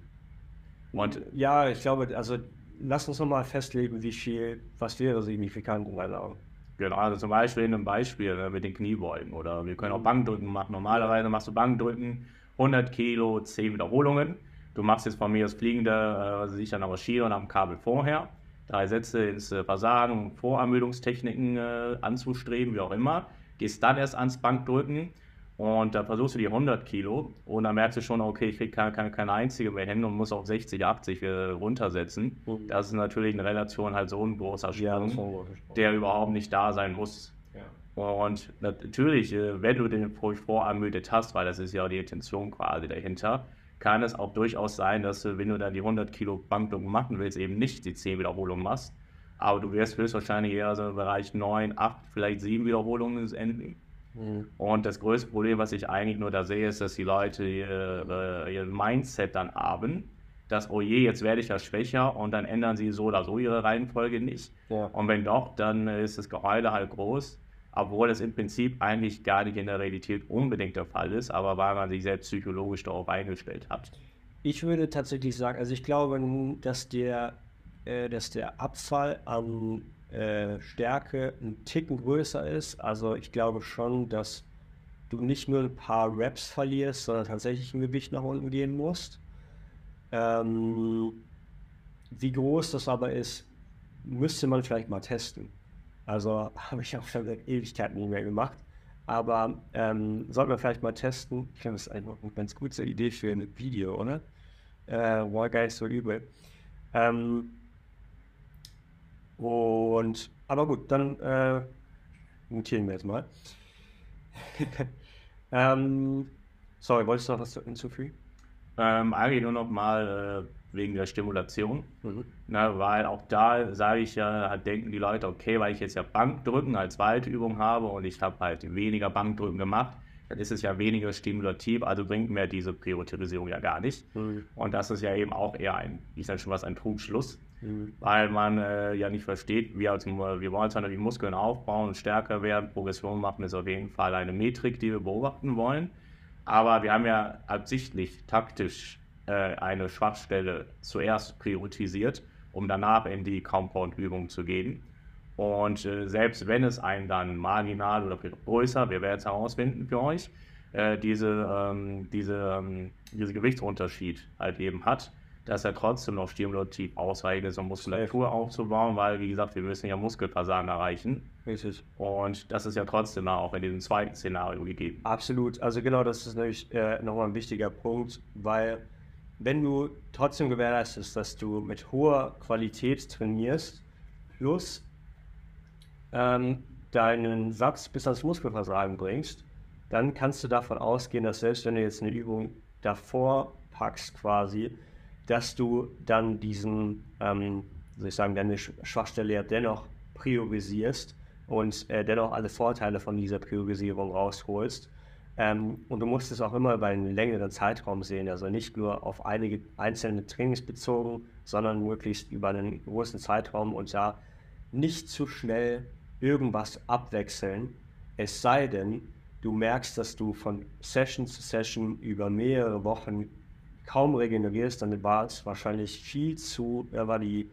Speaker 1: Und ja, ich glaube, also lass uns nochmal festlegen, wie viel, was wäre signifikant in deinen Augen?
Speaker 2: Genau, also zum Beispiel in einem Beispiel ne, mit den Kniebeugen oder wir können auch Bankdrücken machen. Normalerweise machst du Bankdrücken, 100 Kilo, 10 Wiederholungen. Du machst jetzt von mir das Fliegende, äh, sich an der Maschine und am Kabel vorher. Drei Sätze ins äh, Versagen, Vorermüdungstechniken äh, anzustreben, wie auch immer. Gehst dann erst ans Bankdrücken und da versuchst du die 100 Kilo und dann merkst du schon, okay, ich kriege keine, keine, keine einzige mehr hin und muss auf 60, 80 äh, runtersetzen. Mhm. Das ist natürlich in Relation halt so ein großer Sprung, ja, der überhaupt nicht da sein muss. Ja. Und natürlich, äh, wenn du den vorermüdet hast, weil das ist ja die Intention quasi dahinter, kann es auch durchaus sein, dass du, wenn du dann die 100 Kilo Bankdrücken machen willst, eben nicht die 10 Wiederholungen machst. Aber du wirst höchstwahrscheinlich eher so im Bereich 9, 8, vielleicht 7 Wiederholungen enden Mhm. Und das größte Problem, was ich eigentlich nur da sehe, ist, dass die Leute ihr, ihr Mindset dann haben, dass, oh je, jetzt werde ich ja schwächer und dann ändern sie so oder so ihre Reihenfolge nicht. Ja. Und wenn doch, dann ist das Geheule halt groß, obwohl es im Prinzip eigentlich gar nicht in der Realität unbedingt der Fall ist, aber weil man sich selbst psychologisch darauf eingestellt hat.
Speaker 1: Ich würde tatsächlich sagen, also ich glaube, dass der, äh, dass der Abfall an äh, Stärke ein Ticken größer ist. Also ich glaube schon, dass du nicht nur ein paar Reps verlierst, sondern tatsächlich ein Gewicht nach unten gehen musst. Ähm, wie groß das aber ist, müsste man vielleicht mal testen. Also habe ich auch schon seit Ewigkeiten nicht mehr gemacht. Aber ähm, sollten wir vielleicht mal testen. Ich glaube, das eine ganz gute Idee für ein Video, oder? Äh, war gar so übel. Ähm, und, aber gut, dann äh, notieren wir jetzt mal. ähm, sorry, wolltest du noch was hinzufügen?
Speaker 2: Ähm, eigentlich nur noch mal äh, wegen der Stimulation. Mhm. Na, weil auch da sage ich ja, halt denken die Leute, okay, weil ich jetzt ja Bankdrücken als Weitübung habe und ich habe halt weniger Bankdrücken gemacht, dann ist es ja weniger stimulativ, also bringt mir diese Priorisierung ja gar nicht. Mhm. Und das ist ja eben auch eher ein, ich sage schon was, ein Trugschluss. Weil man äh, ja nicht versteht, wir, als, wir wollen zwar die Muskeln aufbauen und stärker werden, Progression machen ist auf jeden Fall eine Metrik, die wir beobachten wollen. Aber wir haben ja absichtlich taktisch äh, eine Schwachstelle zuerst priorisiert, um danach in die Compound-Übung zu gehen. Und äh, selbst wenn es einen dann marginal oder größer, wir werden es herausfinden für euch, äh, diese, ähm, diese, ähm, diese Gewichtsunterschied halt eben hat, dass er trotzdem noch stimulativ ausreichend ist, um Muskulatur aufzubauen, weil, wie gesagt, wir müssen ja Muskelversagen erreichen.
Speaker 1: Richtig.
Speaker 2: Und das ist ja trotzdem auch in diesem zweiten Szenario gegeben.
Speaker 1: Absolut. Also genau, das ist natürlich äh, nochmal ein wichtiger Punkt, weil wenn du trotzdem gewährleistest, dass du mit hoher Qualität trainierst, plus ähm, deinen Satz bis ans Muskelversagen bringst, dann kannst du davon ausgehen, dass selbst wenn du jetzt eine Übung davor packst quasi, dass du dann diesen, ähm, soll ich sagen, deine Schwachstelle ja dennoch priorisierst und äh, dennoch alle Vorteile von dieser Priorisierung rausholst. Ähm, und du musst es auch immer über einen längeren Zeitraum sehen, also nicht nur auf einige einzelne Trainings bezogen, sondern möglichst über einen großen Zeitraum und da nicht zu schnell irgendwas abwechseln, es sei denn, du merkst, dass du von Session zu Session über mehrere Wochen kaum regenerierst, dann war es wahrscheinlich viel zu, äh, war die,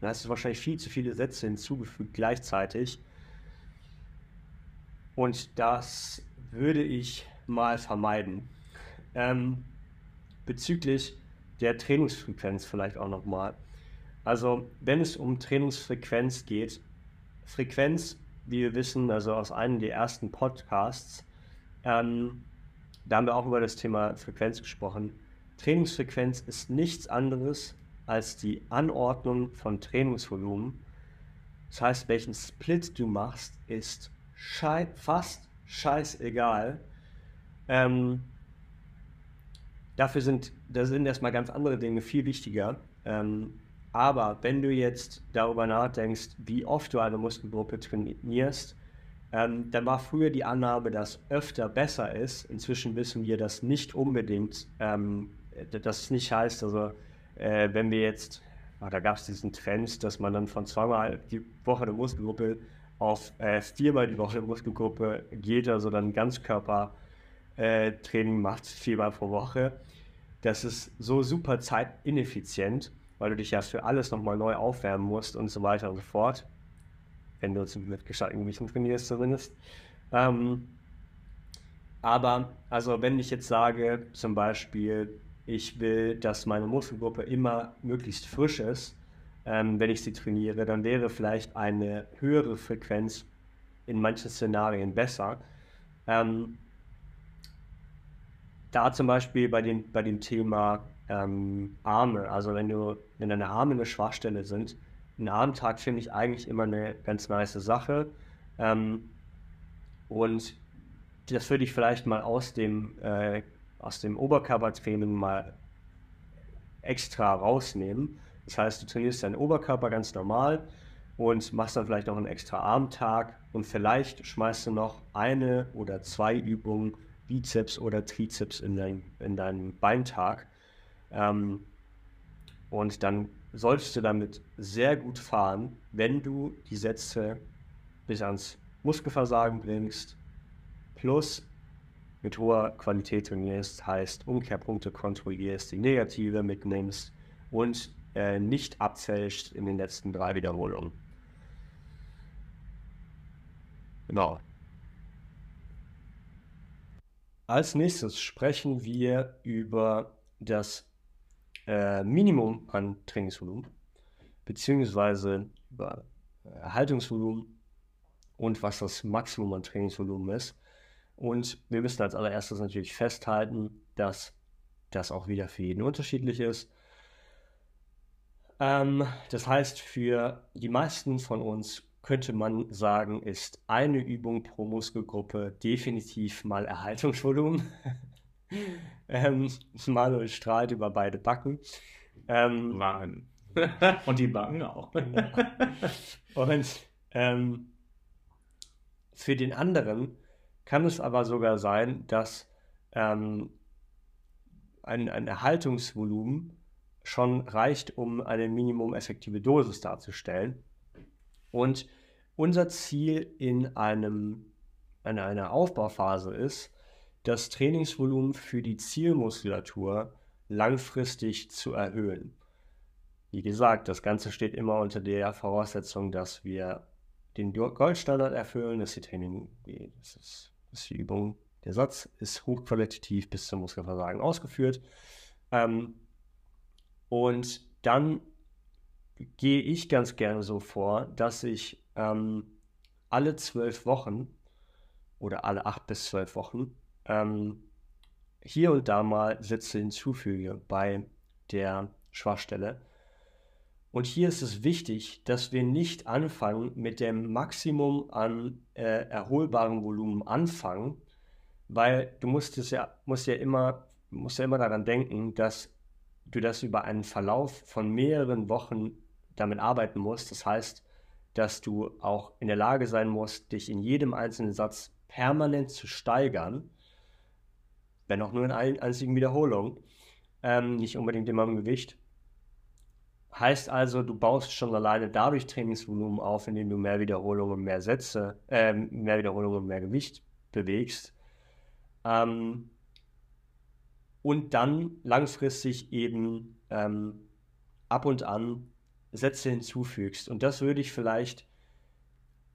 Speaker 1: dann hast du wahrscheinlich viel zu viele Sätze hinzugefügt gleichzeitig. Und das würde ich mal vermeiden. Ähm, bezüglich der Trainingsfrequenz vielleicht auch nochmal. Also wenn es um Trainingsfrequenz geht, Frequenz, wie wir wissen, also aus einem der ersten Podcasts, ähm, da haben wir auch über das Thema Frequenz gesprochen. Trainingsfrequenz ist nichts anderes als die Anordnung von Trainingsvolumen. Das heißt, welchen Split du machst, ist schei fast scheißegal. Ähm, dafür sind, da sind erstmal ganz andere Dinge viel wichtiger. Ähm, aber wenn du jetzt darüber nachdenkst, wie oft du eine Muskelgruppe trainierst, ähm, dann war früher die Annahme, dass öfter besser ist. Inzwischen wissen wir, dass nicht unbedingt, ähm, das nicht heißt, also äh, wenn wir jetzt, ach, da gab es diesen Trend, dass man dann von zweimal die Woche eine Muskelgruppe auf äh, viermal die Woche eine Muskelgruppe geht, also dann Ganzkörpertraining äh, macht, viermal pro Woche. Das ist so super zeitineffizient, weil du dich ja für alles nochmal neu aufwärmen musst und so weiter und so fort wenn du mit gestalteten Gewichten trainierst zumindest. Ähm, aber also wenn ich jetzt sage, zum Beispiel, ich will, dass meine Muskelgruppe immer möglichst frisch ist, ähm, wenn ich sie trainiere, dann wäre vielleicht eine höhere Frequenz in manchen Szenarien besser. Ähm, da zum Beispiel bei dem, bei dem Thema ähm, Arme, also wenn du, wenn deine Arme eine Schwachstelle sind, ein Armtag finde ich eigentlich immer eine ganz nice Sache. Ähm, und das würde ich vielleicht mal aus dem, äh, aus dem Oberkörpertraining mal extra rausnehmen. Das heißt, du trainierst deinen Oberkörper ganz normal und machst dann vielleicht noch einen extra Armtag und vielleicht schmeißt du noch eine oder zwei Übungen Bizeps oder Trizeps in, dein, in deinen Beintag. Ähm, und dann solltest du damit sehr gut fahren, wenn du die Sätze bis ans Muskelversagen bringst, plus mit hoher Qualität trainierst, heißt Umkehrpunkte kontrollierst, die negative mitnimmst und äh, nicht abfälscht in den letzten drei Wiederholungen. Genau. Als nächstes sprechen wir über das äh, Minimum an Trainingsvolumen, beziehungsweise über Erhaltungsvolumen und was das Maximum an Trainingsvolumen ist. Und wir müssen als allererstes natürlich festhalten, dass das auch wieder für jeden unterschiedlich ist. Ähm, das heißt, für die meisten von uns könnte man sagen, ist eine Übung pro Muskelgruppe definitiv mal Erhaltungsvolumen. ähm, Manuel strahlt über beide Backen.
Speaker 2: Ähm, Wangen. Und die Backen auch.
Speaker 1: Und ähm, für den anderen kann es aber sogar sein, dass ähm, ein, ein Erhaltungsvolumen schon reicht, um eine minimum effektive Dosis darzustellen. Und unser Ziel in, einem, in einer Aufbauphase ist, das Trainingsvolumen für die Zielmuskulatur langfristig zu erhöhen. Wie gesagt, das Ganze steht immer unter der Voraussetzung, dass wir den Goldstandard erfüllen, dass die Training, das ist, das ist die Übung, der Satz ist hochqualitativ bis zum Muskelversagen ausgeführt. Ähm, und dann gehe ich ganz gerne so vor, dass ich ähm, alle zwölf Wochen oder alle acht bis zwölf Wochen ähm, hier und da mal Sätze hinzufüge bei der Schwachstelle. Und hier ist es wichtig, dass wir nicht anfangen mit dem Maximum an äh, erholbarem Volumen anfangen, weil du musst es ja, musst ja immer, musst ja immer daran denken, dass du das über einen Verlauf von mehreren Wochen damit arbeiten musst. Das heißt, dass du auch in der Lage sein musst, dich in jedem einzelnen Satz permanent zu steigern, wenn auch nur in allen einzigen Wiederholungen, ähm, nicht unbedingt immer im Gewicht. Heißt also, du baust schon alleine dadurch Trainingsvolumen auf, indem du mehr Wiederholungen, mehr Sätze, äh, mehr Wiederholungen, mehr Gewicht bewegst. Ähm, und dann langfristig eben ähm, ab und an Sätze hinzufügst. Und das würde ich vielleicht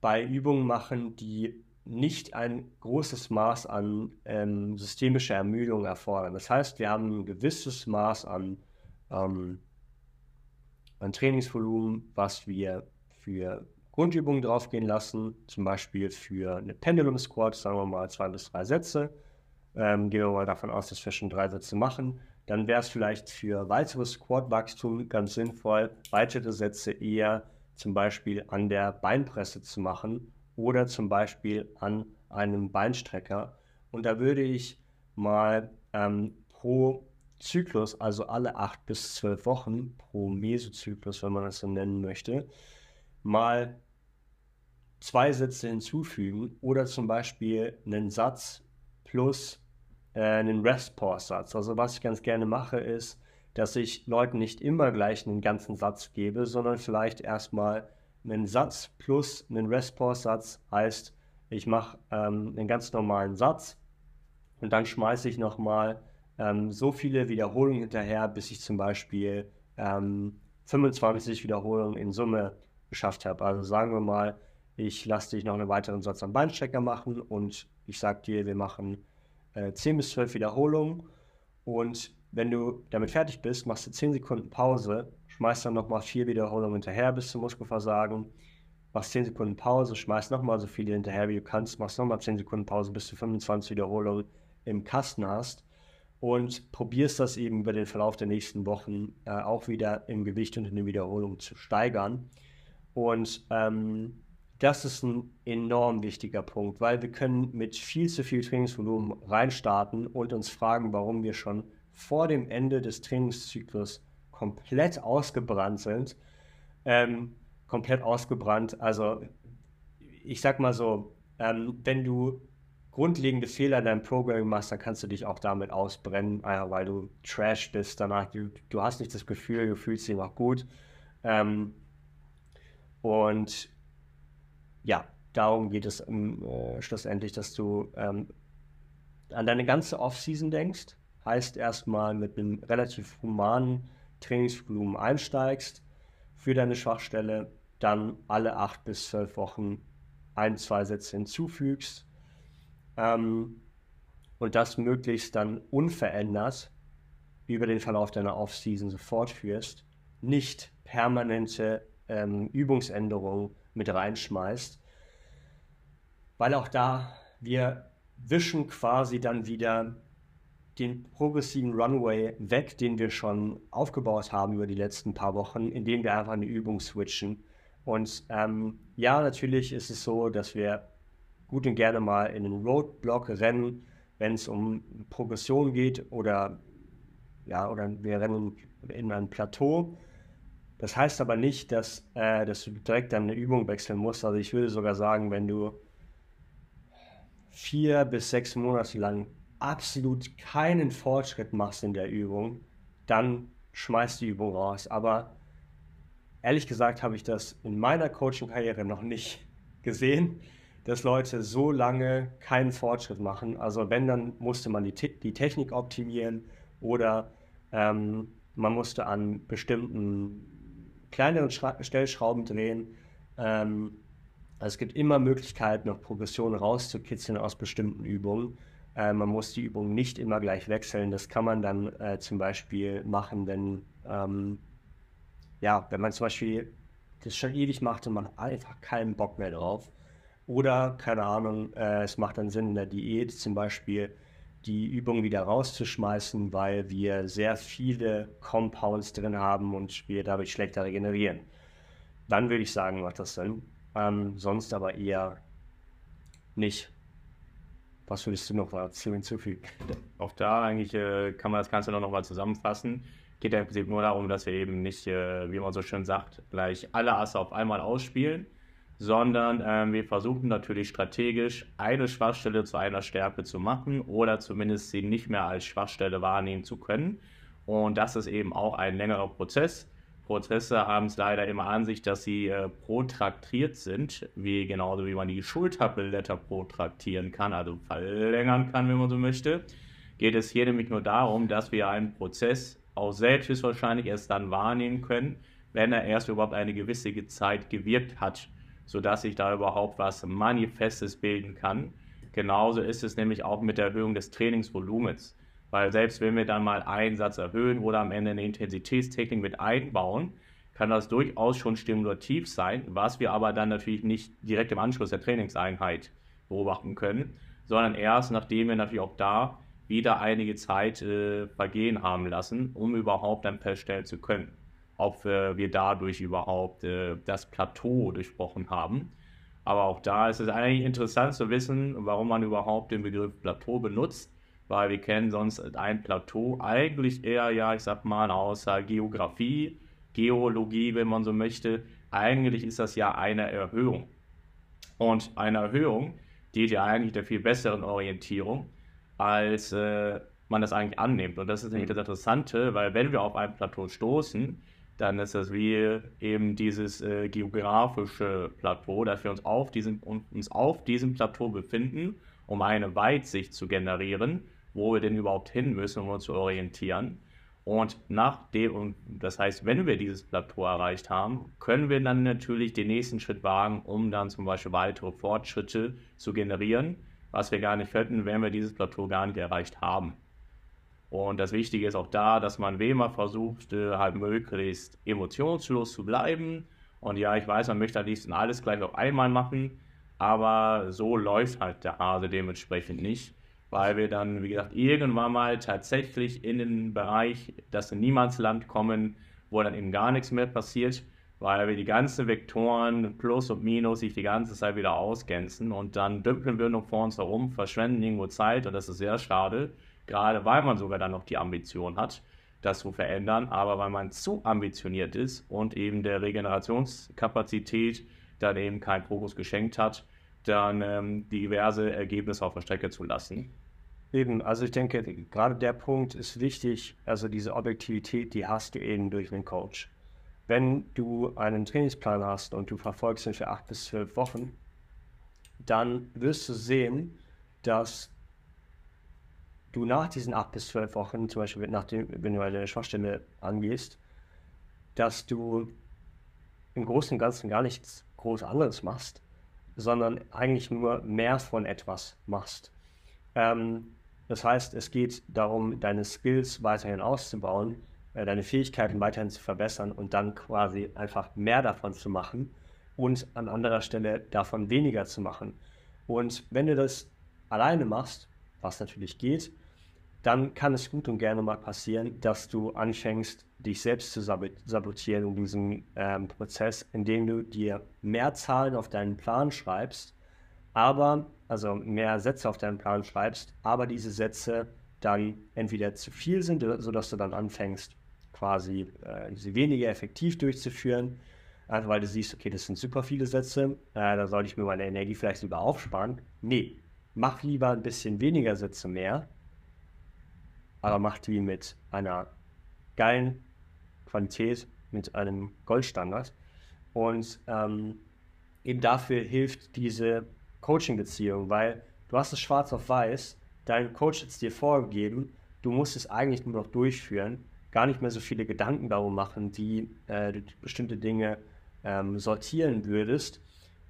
Speaker 1: bei Übungen machen, die nicht ein großes Maß an ähm, systemischer Ermüdung erfordern. Das heißt, wir haben ein gewisses Maß an ähm, ein Trainingsvolumen, was wir für Grundübungen draufgehen lassen, zum Beispiel für eine Pendulum Squat, sagen wir mal zwei bis drei Sätze. Ähm, gehen wir mal davon aus, dass wir schon drei Sätze machen. Dann wäre es vielleicht für weiteres Squat-Wachstum ganz sinnvoll, weitere Sätze eher zum Beispiel an der Beinpresse zu machen oder zum Beispiel an einem Beinstrecker. Und da würde ich mal ähm, pro Zyklus, also alle acht bis zwölf Wochen pro Mesozyklus, wenn man das so nennen möchte, mal zwei Sätze hinzufügen oder zum Beispiel einen Satz plus äh, einen Rest-Pause-Satz. Also was ich ganz gerne mache, ist, dass ich Leuten nicht immer gleich einen ganzen Satz gebe, sondern vielleicht erstmal einen Satz plus einen Rest-Pause-Satz heißt, ich mache ähm, einen ganz normalen Satz und dann schmeiße ich nochmal ähm, so viele Wiederholungen hinterher, bis ich zum Beispiel ähm, 25 Wiederholungen in Summe geschafft habe. Also sagen wir mal, ich lasse dich noch einen weiteren Satz am Beinstecker machen und ich sage dir, wir machen äh, 10 bis 12 Wiederholungen. Und wenn du damit fertig bist, machst du 10 Sekunden Pause, schmeißt dann nochmal vier Wiederholungen hinterher bis zum Muskelversagen, machst 10 Sekunden Pause, schmeißt nochmal so viele hinterher, wie du kannst, machst nochmal 10 Sekunden Pause, bis du 25 Wiederholungen im Kasten hast und probierst das eben über den Verlauf der nächsten Wochen äh, auch wieder im Gewicht und in den Wiederholungen zu steigern. Und ähm, das ist ein enorm wichtiger Punkt, weil wir können mit viel zu viel Trainingsvolumen reinstarten und uns fragen, warum wir schon vor dem Ende des Trainingszyklus komplett ausgebrannt sind. Ähm, komplett ausgebrannt. Also ich sag mal so, ähm, wenn du grundlegende Fehler in deinem Programming machst, dann kannst du dich auch damit ausbrennen, äh, weil du Trash bist danach. Du, du hast nicht das Gefühl, du fühlst dich noch gut. Ähm, und ja, darum geht es ähm, äh, schlussendlich, dass du ähm, an deine ganze Offseason denkst. Heißt erstmal mit einem relativ humanen Trainingsvolumen einsteigst für deine Schwachstelle, dann alle acht bis zwölf Wochen ein, zwei Sätze hinzufügst ähm, und das möglichst dann unverändert über den Verlauf deiner Offseason so fortführst, nicht permanente ähm, Übungsänderungen mit reinschmeißt, weil auch da wir wischen quasi dann wieder den progressiven Runway weg, den wir schon aufgebaut haben über die letzten paar Wochen, indem wir einfach eine Übung switchen. Und ähm, ja, natürlich ist es so, dass wir gut und gerne mal in einen Roadblock rennen, wenn es um Progression geht oder ja, oder wir rennen in ein Plateau. Das heißt aber nicht, dass, äh, dass du direkt deine Übung wechseln musst. Also ich würde sogar sagen, wenn du vier bis sechs Monate lang absolut keinen Fortschritt machst in der Übung, dann schmeißt die Übung raus. Aber ehrlich gesagt habe ich das in meiner Coaching-Karriere noch nicht gesehen dass Leute so lange keinen Fortschritt machen. Also wenn, dann musste man die, die Technik optimieren oder ähm, man musste an bestimmten kleineren Schra Stellschrauben drehen. Ähm, Also es gibt immer Möglichkeiten, noch Progressionen rauszukitzeln aus bestimmten Übungen. Äh, man muss die Übungen nicht immer gleich wechseln. Das kann man dann äh, zum Beispiel machen, wenn, ähm, ja, wenn man zum Beispiel das schon ewig macht und man hat einfach keinen Bock mehr drauf. Oder, keine Ahnung, äh, es macht dann Sinn in der Diät zum Beispiel die Übung wieder rauszuschmeißen, weil wir sehr viele Compounds drin haben und wir dadurch schlechter regenerieren. Dann würde ich sagen, macht das Sinn. Ähm, sonst aber eher nicht. Was würdest du noch dazu hinzufügen?
Speaker 2: Auch da eigentlich äh, kann man das Ganze noch mal zusammenfassen. Geht ja im Prinzip nur darum, dass wir eben nicht, äh, wie man so schön sagt, gleich alle Asse auf einmal ausspielen, sondern äh, wir versuchen natürlich strategisch eine Schwachstelle zu einer Stärke zu machen oder zumindest sie nicht mehr als Schwachstelle wahrnehmen zu können. Und das ist eben auch ein längerer Prozess. Prozesse haben es leider immer an sich, dass sie äh, protraktiert sind, wie genauso wie man die Schulterblätter protraktieren kann, also verlängern kann, wenn man so möchte. Geht es hier nämlich nur darum, dass wir einen Prozess auch selbst wahrscheinlich erst dann wahrnehmen können, wenn er erst überhaupt eine gewisse Zeit gewirkt hat, sodass sich da überhaupt was Manifestes bilden kann. Genauso ist es nämlich auch mit der Erhöhung des Trainingsvolumens. Weil selbst wenn wir dann mal einen Satz erhöhen oder am Ende eine Intensitätstechnik mit einbauen, kann das durchaus schon stimulativ sein, was wir aber dann natürlich nicht direkt im Anschluss der Trainingseinheit beobachten können, sondern erst nachdem wir natürlich auch da wieder einige Zeit äh, vergehen haben lassen, um überhaupt dann feststellen zu können, ob wir dadurch überhaupt äh, das Plateau durchbrochen haben. Aber auch da ist es eigentlich interessant zu wissen, warum man überhaupt den Begriff Plateau benutzt weil wir kennen sonst ein Plateau eigentlich eher, ja, ich sag mal, außer Geografie, Geologie, wenn man so möchte. Eigentlich ist das ja eine Erhöhung. Und eine Erhöhung dient ja eigentlich der viel besseren Orientierung, als äh, man das eigentlich annimmt. Und das ist nämlich das Interessante, weil wenn wir auf ein Plateau stoßen, dann ist das wie eben dieses äh, geografische Plateau, dass wir uns auf, diesem, uns auf diesem Plateau befinden, um eine Weitsicht zu generieren wo wir denn überhaupt hin müssen, um uns zu orientieren. Und nachdem, und das heißt, wenn wir dieses Plateau erreicht haben, können wir dann natürlich den nächsten Schritt wagen, um dann zum Beispiel weitere Fortschritte zu generieren, was wir gar nicht hätten, wenn wir dieses Plateau gar nicht erreicht haben. Und das Wichtige ist auch da, dass man wie immer versucht, halt möglichst emotionslos zu bleiben. Und ja, ich weiß, man möchte am liebsten alles gleich auf einmal machen, aber so läuft halt der Hase dementsprechend nicht weil wir dann, wie gesagt, irgendwann mal tatsächlich in den Bereich, das in Niemandsland kommen, wo dann eben gar nichts mehr passiert, weil wir die ganzen Vektoren Plus und Minus sich die ganze Zeit wieder ausgänzen und dann dümpeln wir noch vor uns herum, verschwenden irgendwo Zeit und das ist sehr schade, gerade weil man sogar dann noch die Ambition hat, das zu verändern, aber weil man zu ambitioniert ist und eben der Regenerationskapazität dann eben keinen Fokus geschenkt hat, dann ähm, diverse Ergebnisse auf der Strecke zu lassen.
Speaker 1: Eben, also ich denke, gerade der Punkt ist wichtig, also diese Objektivität, die hast du eben durch den Coach. Wenn du einen Trainingsplan hast und du verfolgst ihn für acht bis zwölf Wochen, dann wirst du sehen, dass du nach diesen acht bis zwölf Wochen, zum Beispiel nachdem, wenn du eine Schwachstelle angehst, dass du im Großen und Ganzen gar nichts groß anderes machst, sondern eigentlich nur mehr von etwas machst. Ähm, das heißt, es geht darum, deine Skills weiterhin auszubauen, äh, deine Fähigkeiten weiterhin zu verbessern und dann quasi einfach mehr davon zu machen und an anderer Stelle davon weniger zu machen. Und wenn du das alleine machst, was natürlich geht, dann kann es gut und gerne mal passieren, dass du anfängst, dich selbst zu sabotieren in diesem ähm, Prozess, indem du dir mehr Zahlen auf deinen Plan schreibst, aber also mehr Sätze auf deinen Plan schreibst, aber diese Sätze dann entweder zu viel sind, sodass du dann anfängst, quasi äh, sie weniger effektiv durchzuführen, einfach weil du siehst, okay, das sind super viele Sätze, äh, da sollte ich mir meine Energie vielleicht lieber aufsparen. Nee, mach lieber ein bisschen weniger Sätze mehr, aber mach die mit einer geilen Qualität, mit einem Goldstandard. Und ähm, eben dafür hilft diese Coaching-Beziehung, weil du hast es schwarz auf weiß, dein Coach hat es dir vorgegeben, du musst es eigentlich nur noch durchführen, gar nicht mehr so viele Gedanken darum machen, wie äh, du bestimmte Dinge ähm, sortieren würdest.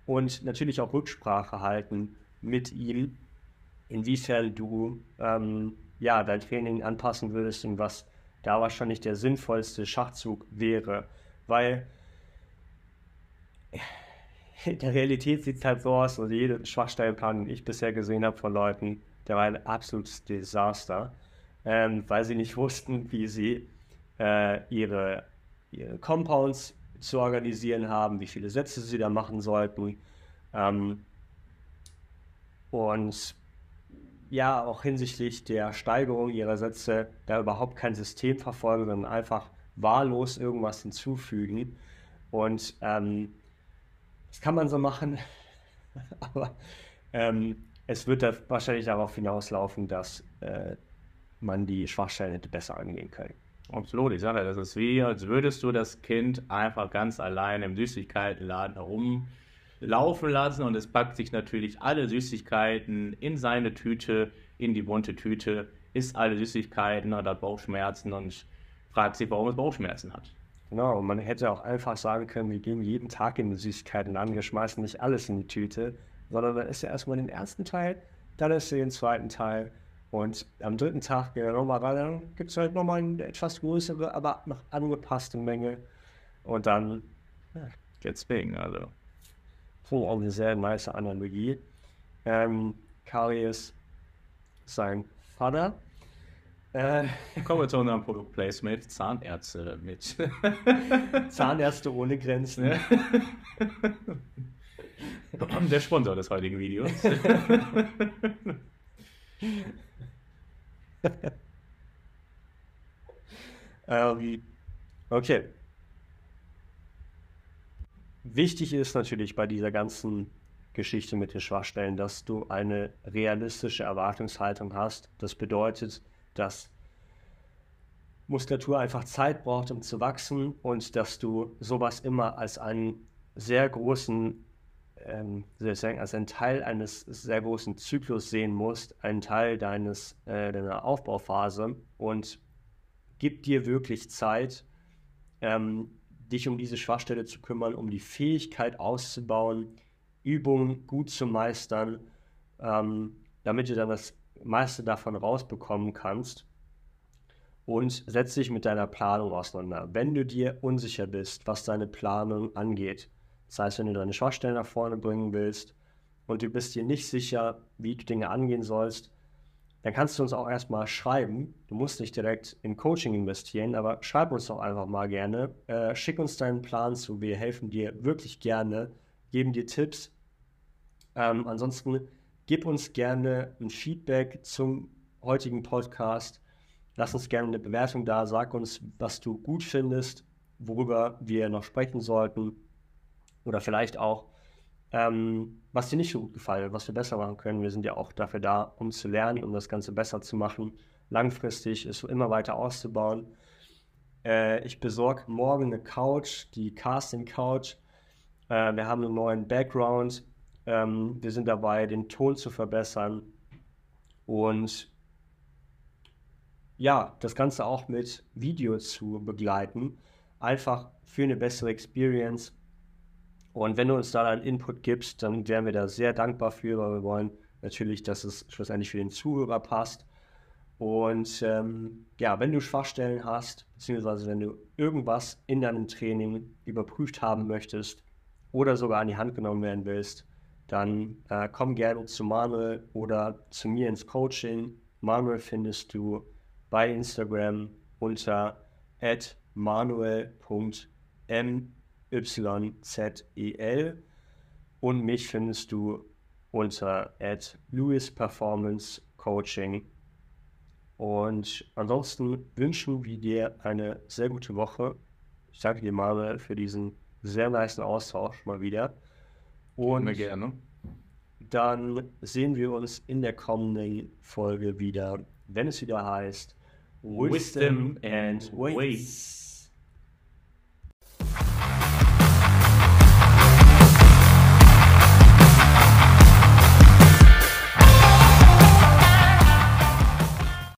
Speaker 1: und natürlich auch Rücksprache halten mit ihm, inwiefern du ähm, ja, dein Training anpassen würdest und was da wahrscheinlich der sinnvollste Schachzug wäre. Weil in der Realität sieht es halt so aus, also jede Schwachstellenplan, den ich bisher gesehen habe von Leuten, der war ein absolutes Desaster, ähm, weil sie nicht wussten, wie sie äh, ihre, ihre Compounds zu organisieren haben, wie viele Sätze sie da machen sollten. Ähm, und ja, auch hinsichtlich der Steigerung ihrer Sätze da überhaupt kein System verfolgen, sondern einfach wahllos irgendwas hinzufügen. Und ähm, das kann man so machen, aber ähm, es wird da wahrscheinlich darauf hinauslaufen, dass äh, man die Schwachstellen hätte besser angehen können.
Speaker 2: Absolut, ich sage, das ist wie, als würdest du das Kind einfach ganz allein im Süßigkeitenladen herumlaufen lassen und es packt sich natürlich alle Süßigkeiten in seine Tüte, in die bunte Tüte, isst alle Süßigkeiten hat Bauchschmerzen und fragt sich, warum es Bauchschmerzen hat.
Speaker 1: Genau, und man hätte auch einfach sagen können, wir gehen jeden Tag in den Süßigkeitenladen, wir schmeißen nicht alles in die Tüte, sondern dann ist ja erstmal den ersten Teil, dann ist den zweiten Teil und am dritten Tag gehen wir nochmal rein, dann gibt es halt nochmal eine etwas größere, aber noch angepasste Menge. Und dann
Speaker 2: ja, geht's bing, also.
Speaker 1: Auch eine sehr nice Analogie. Ähm, Kari ist sein Vater.
Speaker 2: Äh, Kommen wir zu unserem Produktplacement. Zahnärzte mit.
Speaker 1: Zahnärzte ohne Grenzen.
Speaker 2: Der Sponsor des heutigen Videos.
Speaker 1: ähm, okay. Wichtig ist natürlich bei dieser ganzen Geschichte mit den Schwachstellen, dass du eine realistische Erwartungshaltung hast. Das bedeutet, dass Muskulatur einfach Zeit braucht, um zu wachsen und dass du sowas immer als einen sehr großen ähm, als ein Teil eines sehr großen Zyklus sehen musst, ein Teil deines, äh, deiner Aufbauphase und gib dir wirklich Zeit, ähm, dich um diese Schwachstelle zu kümmern, um die Fähigkeit auszubauen, Übungen gut zu meistern, ähm, damit du dann das meiste davon rausbekommen kannst und setz dich mit deiner Planung auseinander. Wenn du dir unsicher bist, was deine Planung angeht, das heißt, wenn du deine Schwachstellen nach vorne bringen willst und du bist dir nicht sicher, wie du Dinge angehen sollst, dann kannst du uns auch erstmal schreiben. Du musst nicht direkt in Coaching investieren, aber schreib uns doch einfach mal gerne. Äh, schick uns deinen Plan zu. Wir helfen dir wirklich gerne, geben dir Tipps. Ähm, ansonsten gib uns gerne ein Feedback zum heutigen Podcast. Lass uns gerne eine Bewertung da. Sag uns, was du gut findest, worüber wir noch sprechen sollten. Oder vielleicht auch, ähm, was dir nicht so gut gefallen, was wir besser machen können. Wir sind ja auch dafür da, um zu lernen, um das Ganze besser zu machen, langfristig es immer weiter auszubauen. Äh, ich besorge morgen eine Couch, die Casting Couch. Äh, wir haben einen neuen Background. Ähm, wir sind dabei, den Ton zu verbessern. Und ja, das Ganze auch mit Video zu begleiten. Einfach für eine bessere Experience und wenn du uns da einen Input gibst, dann wären wir da sehr dankbar für, weil wir wollen natürlich, dass es schlussendlich für den Zuhörer passt. Und ähm, ja, wenn du Schwachstellen hast, beziehungsweise wenn du irgendwas in deinem Training überprüft haben möchtest oder sogar an die Hand genommen werden willst, dann äh, komm gerne zu Manuel oder zu mir ins Coaching. Manuel findest du bei Instagram unter manuel.m YZEL und mich findest du unter at Lewis Performance Coaching. Und ansonsten wünschen wir dir eine sehr gute Woche. Ich danke dir, Manuel, für diesen sehr nice Austausch mal wieder.
Speaker 2: Und Immer gerne.
Speaker 1: Dann sehen wir uns in der kommenden Folge wieder, wenn es wieder heißt
Speaker 2: Wisdom and Weights.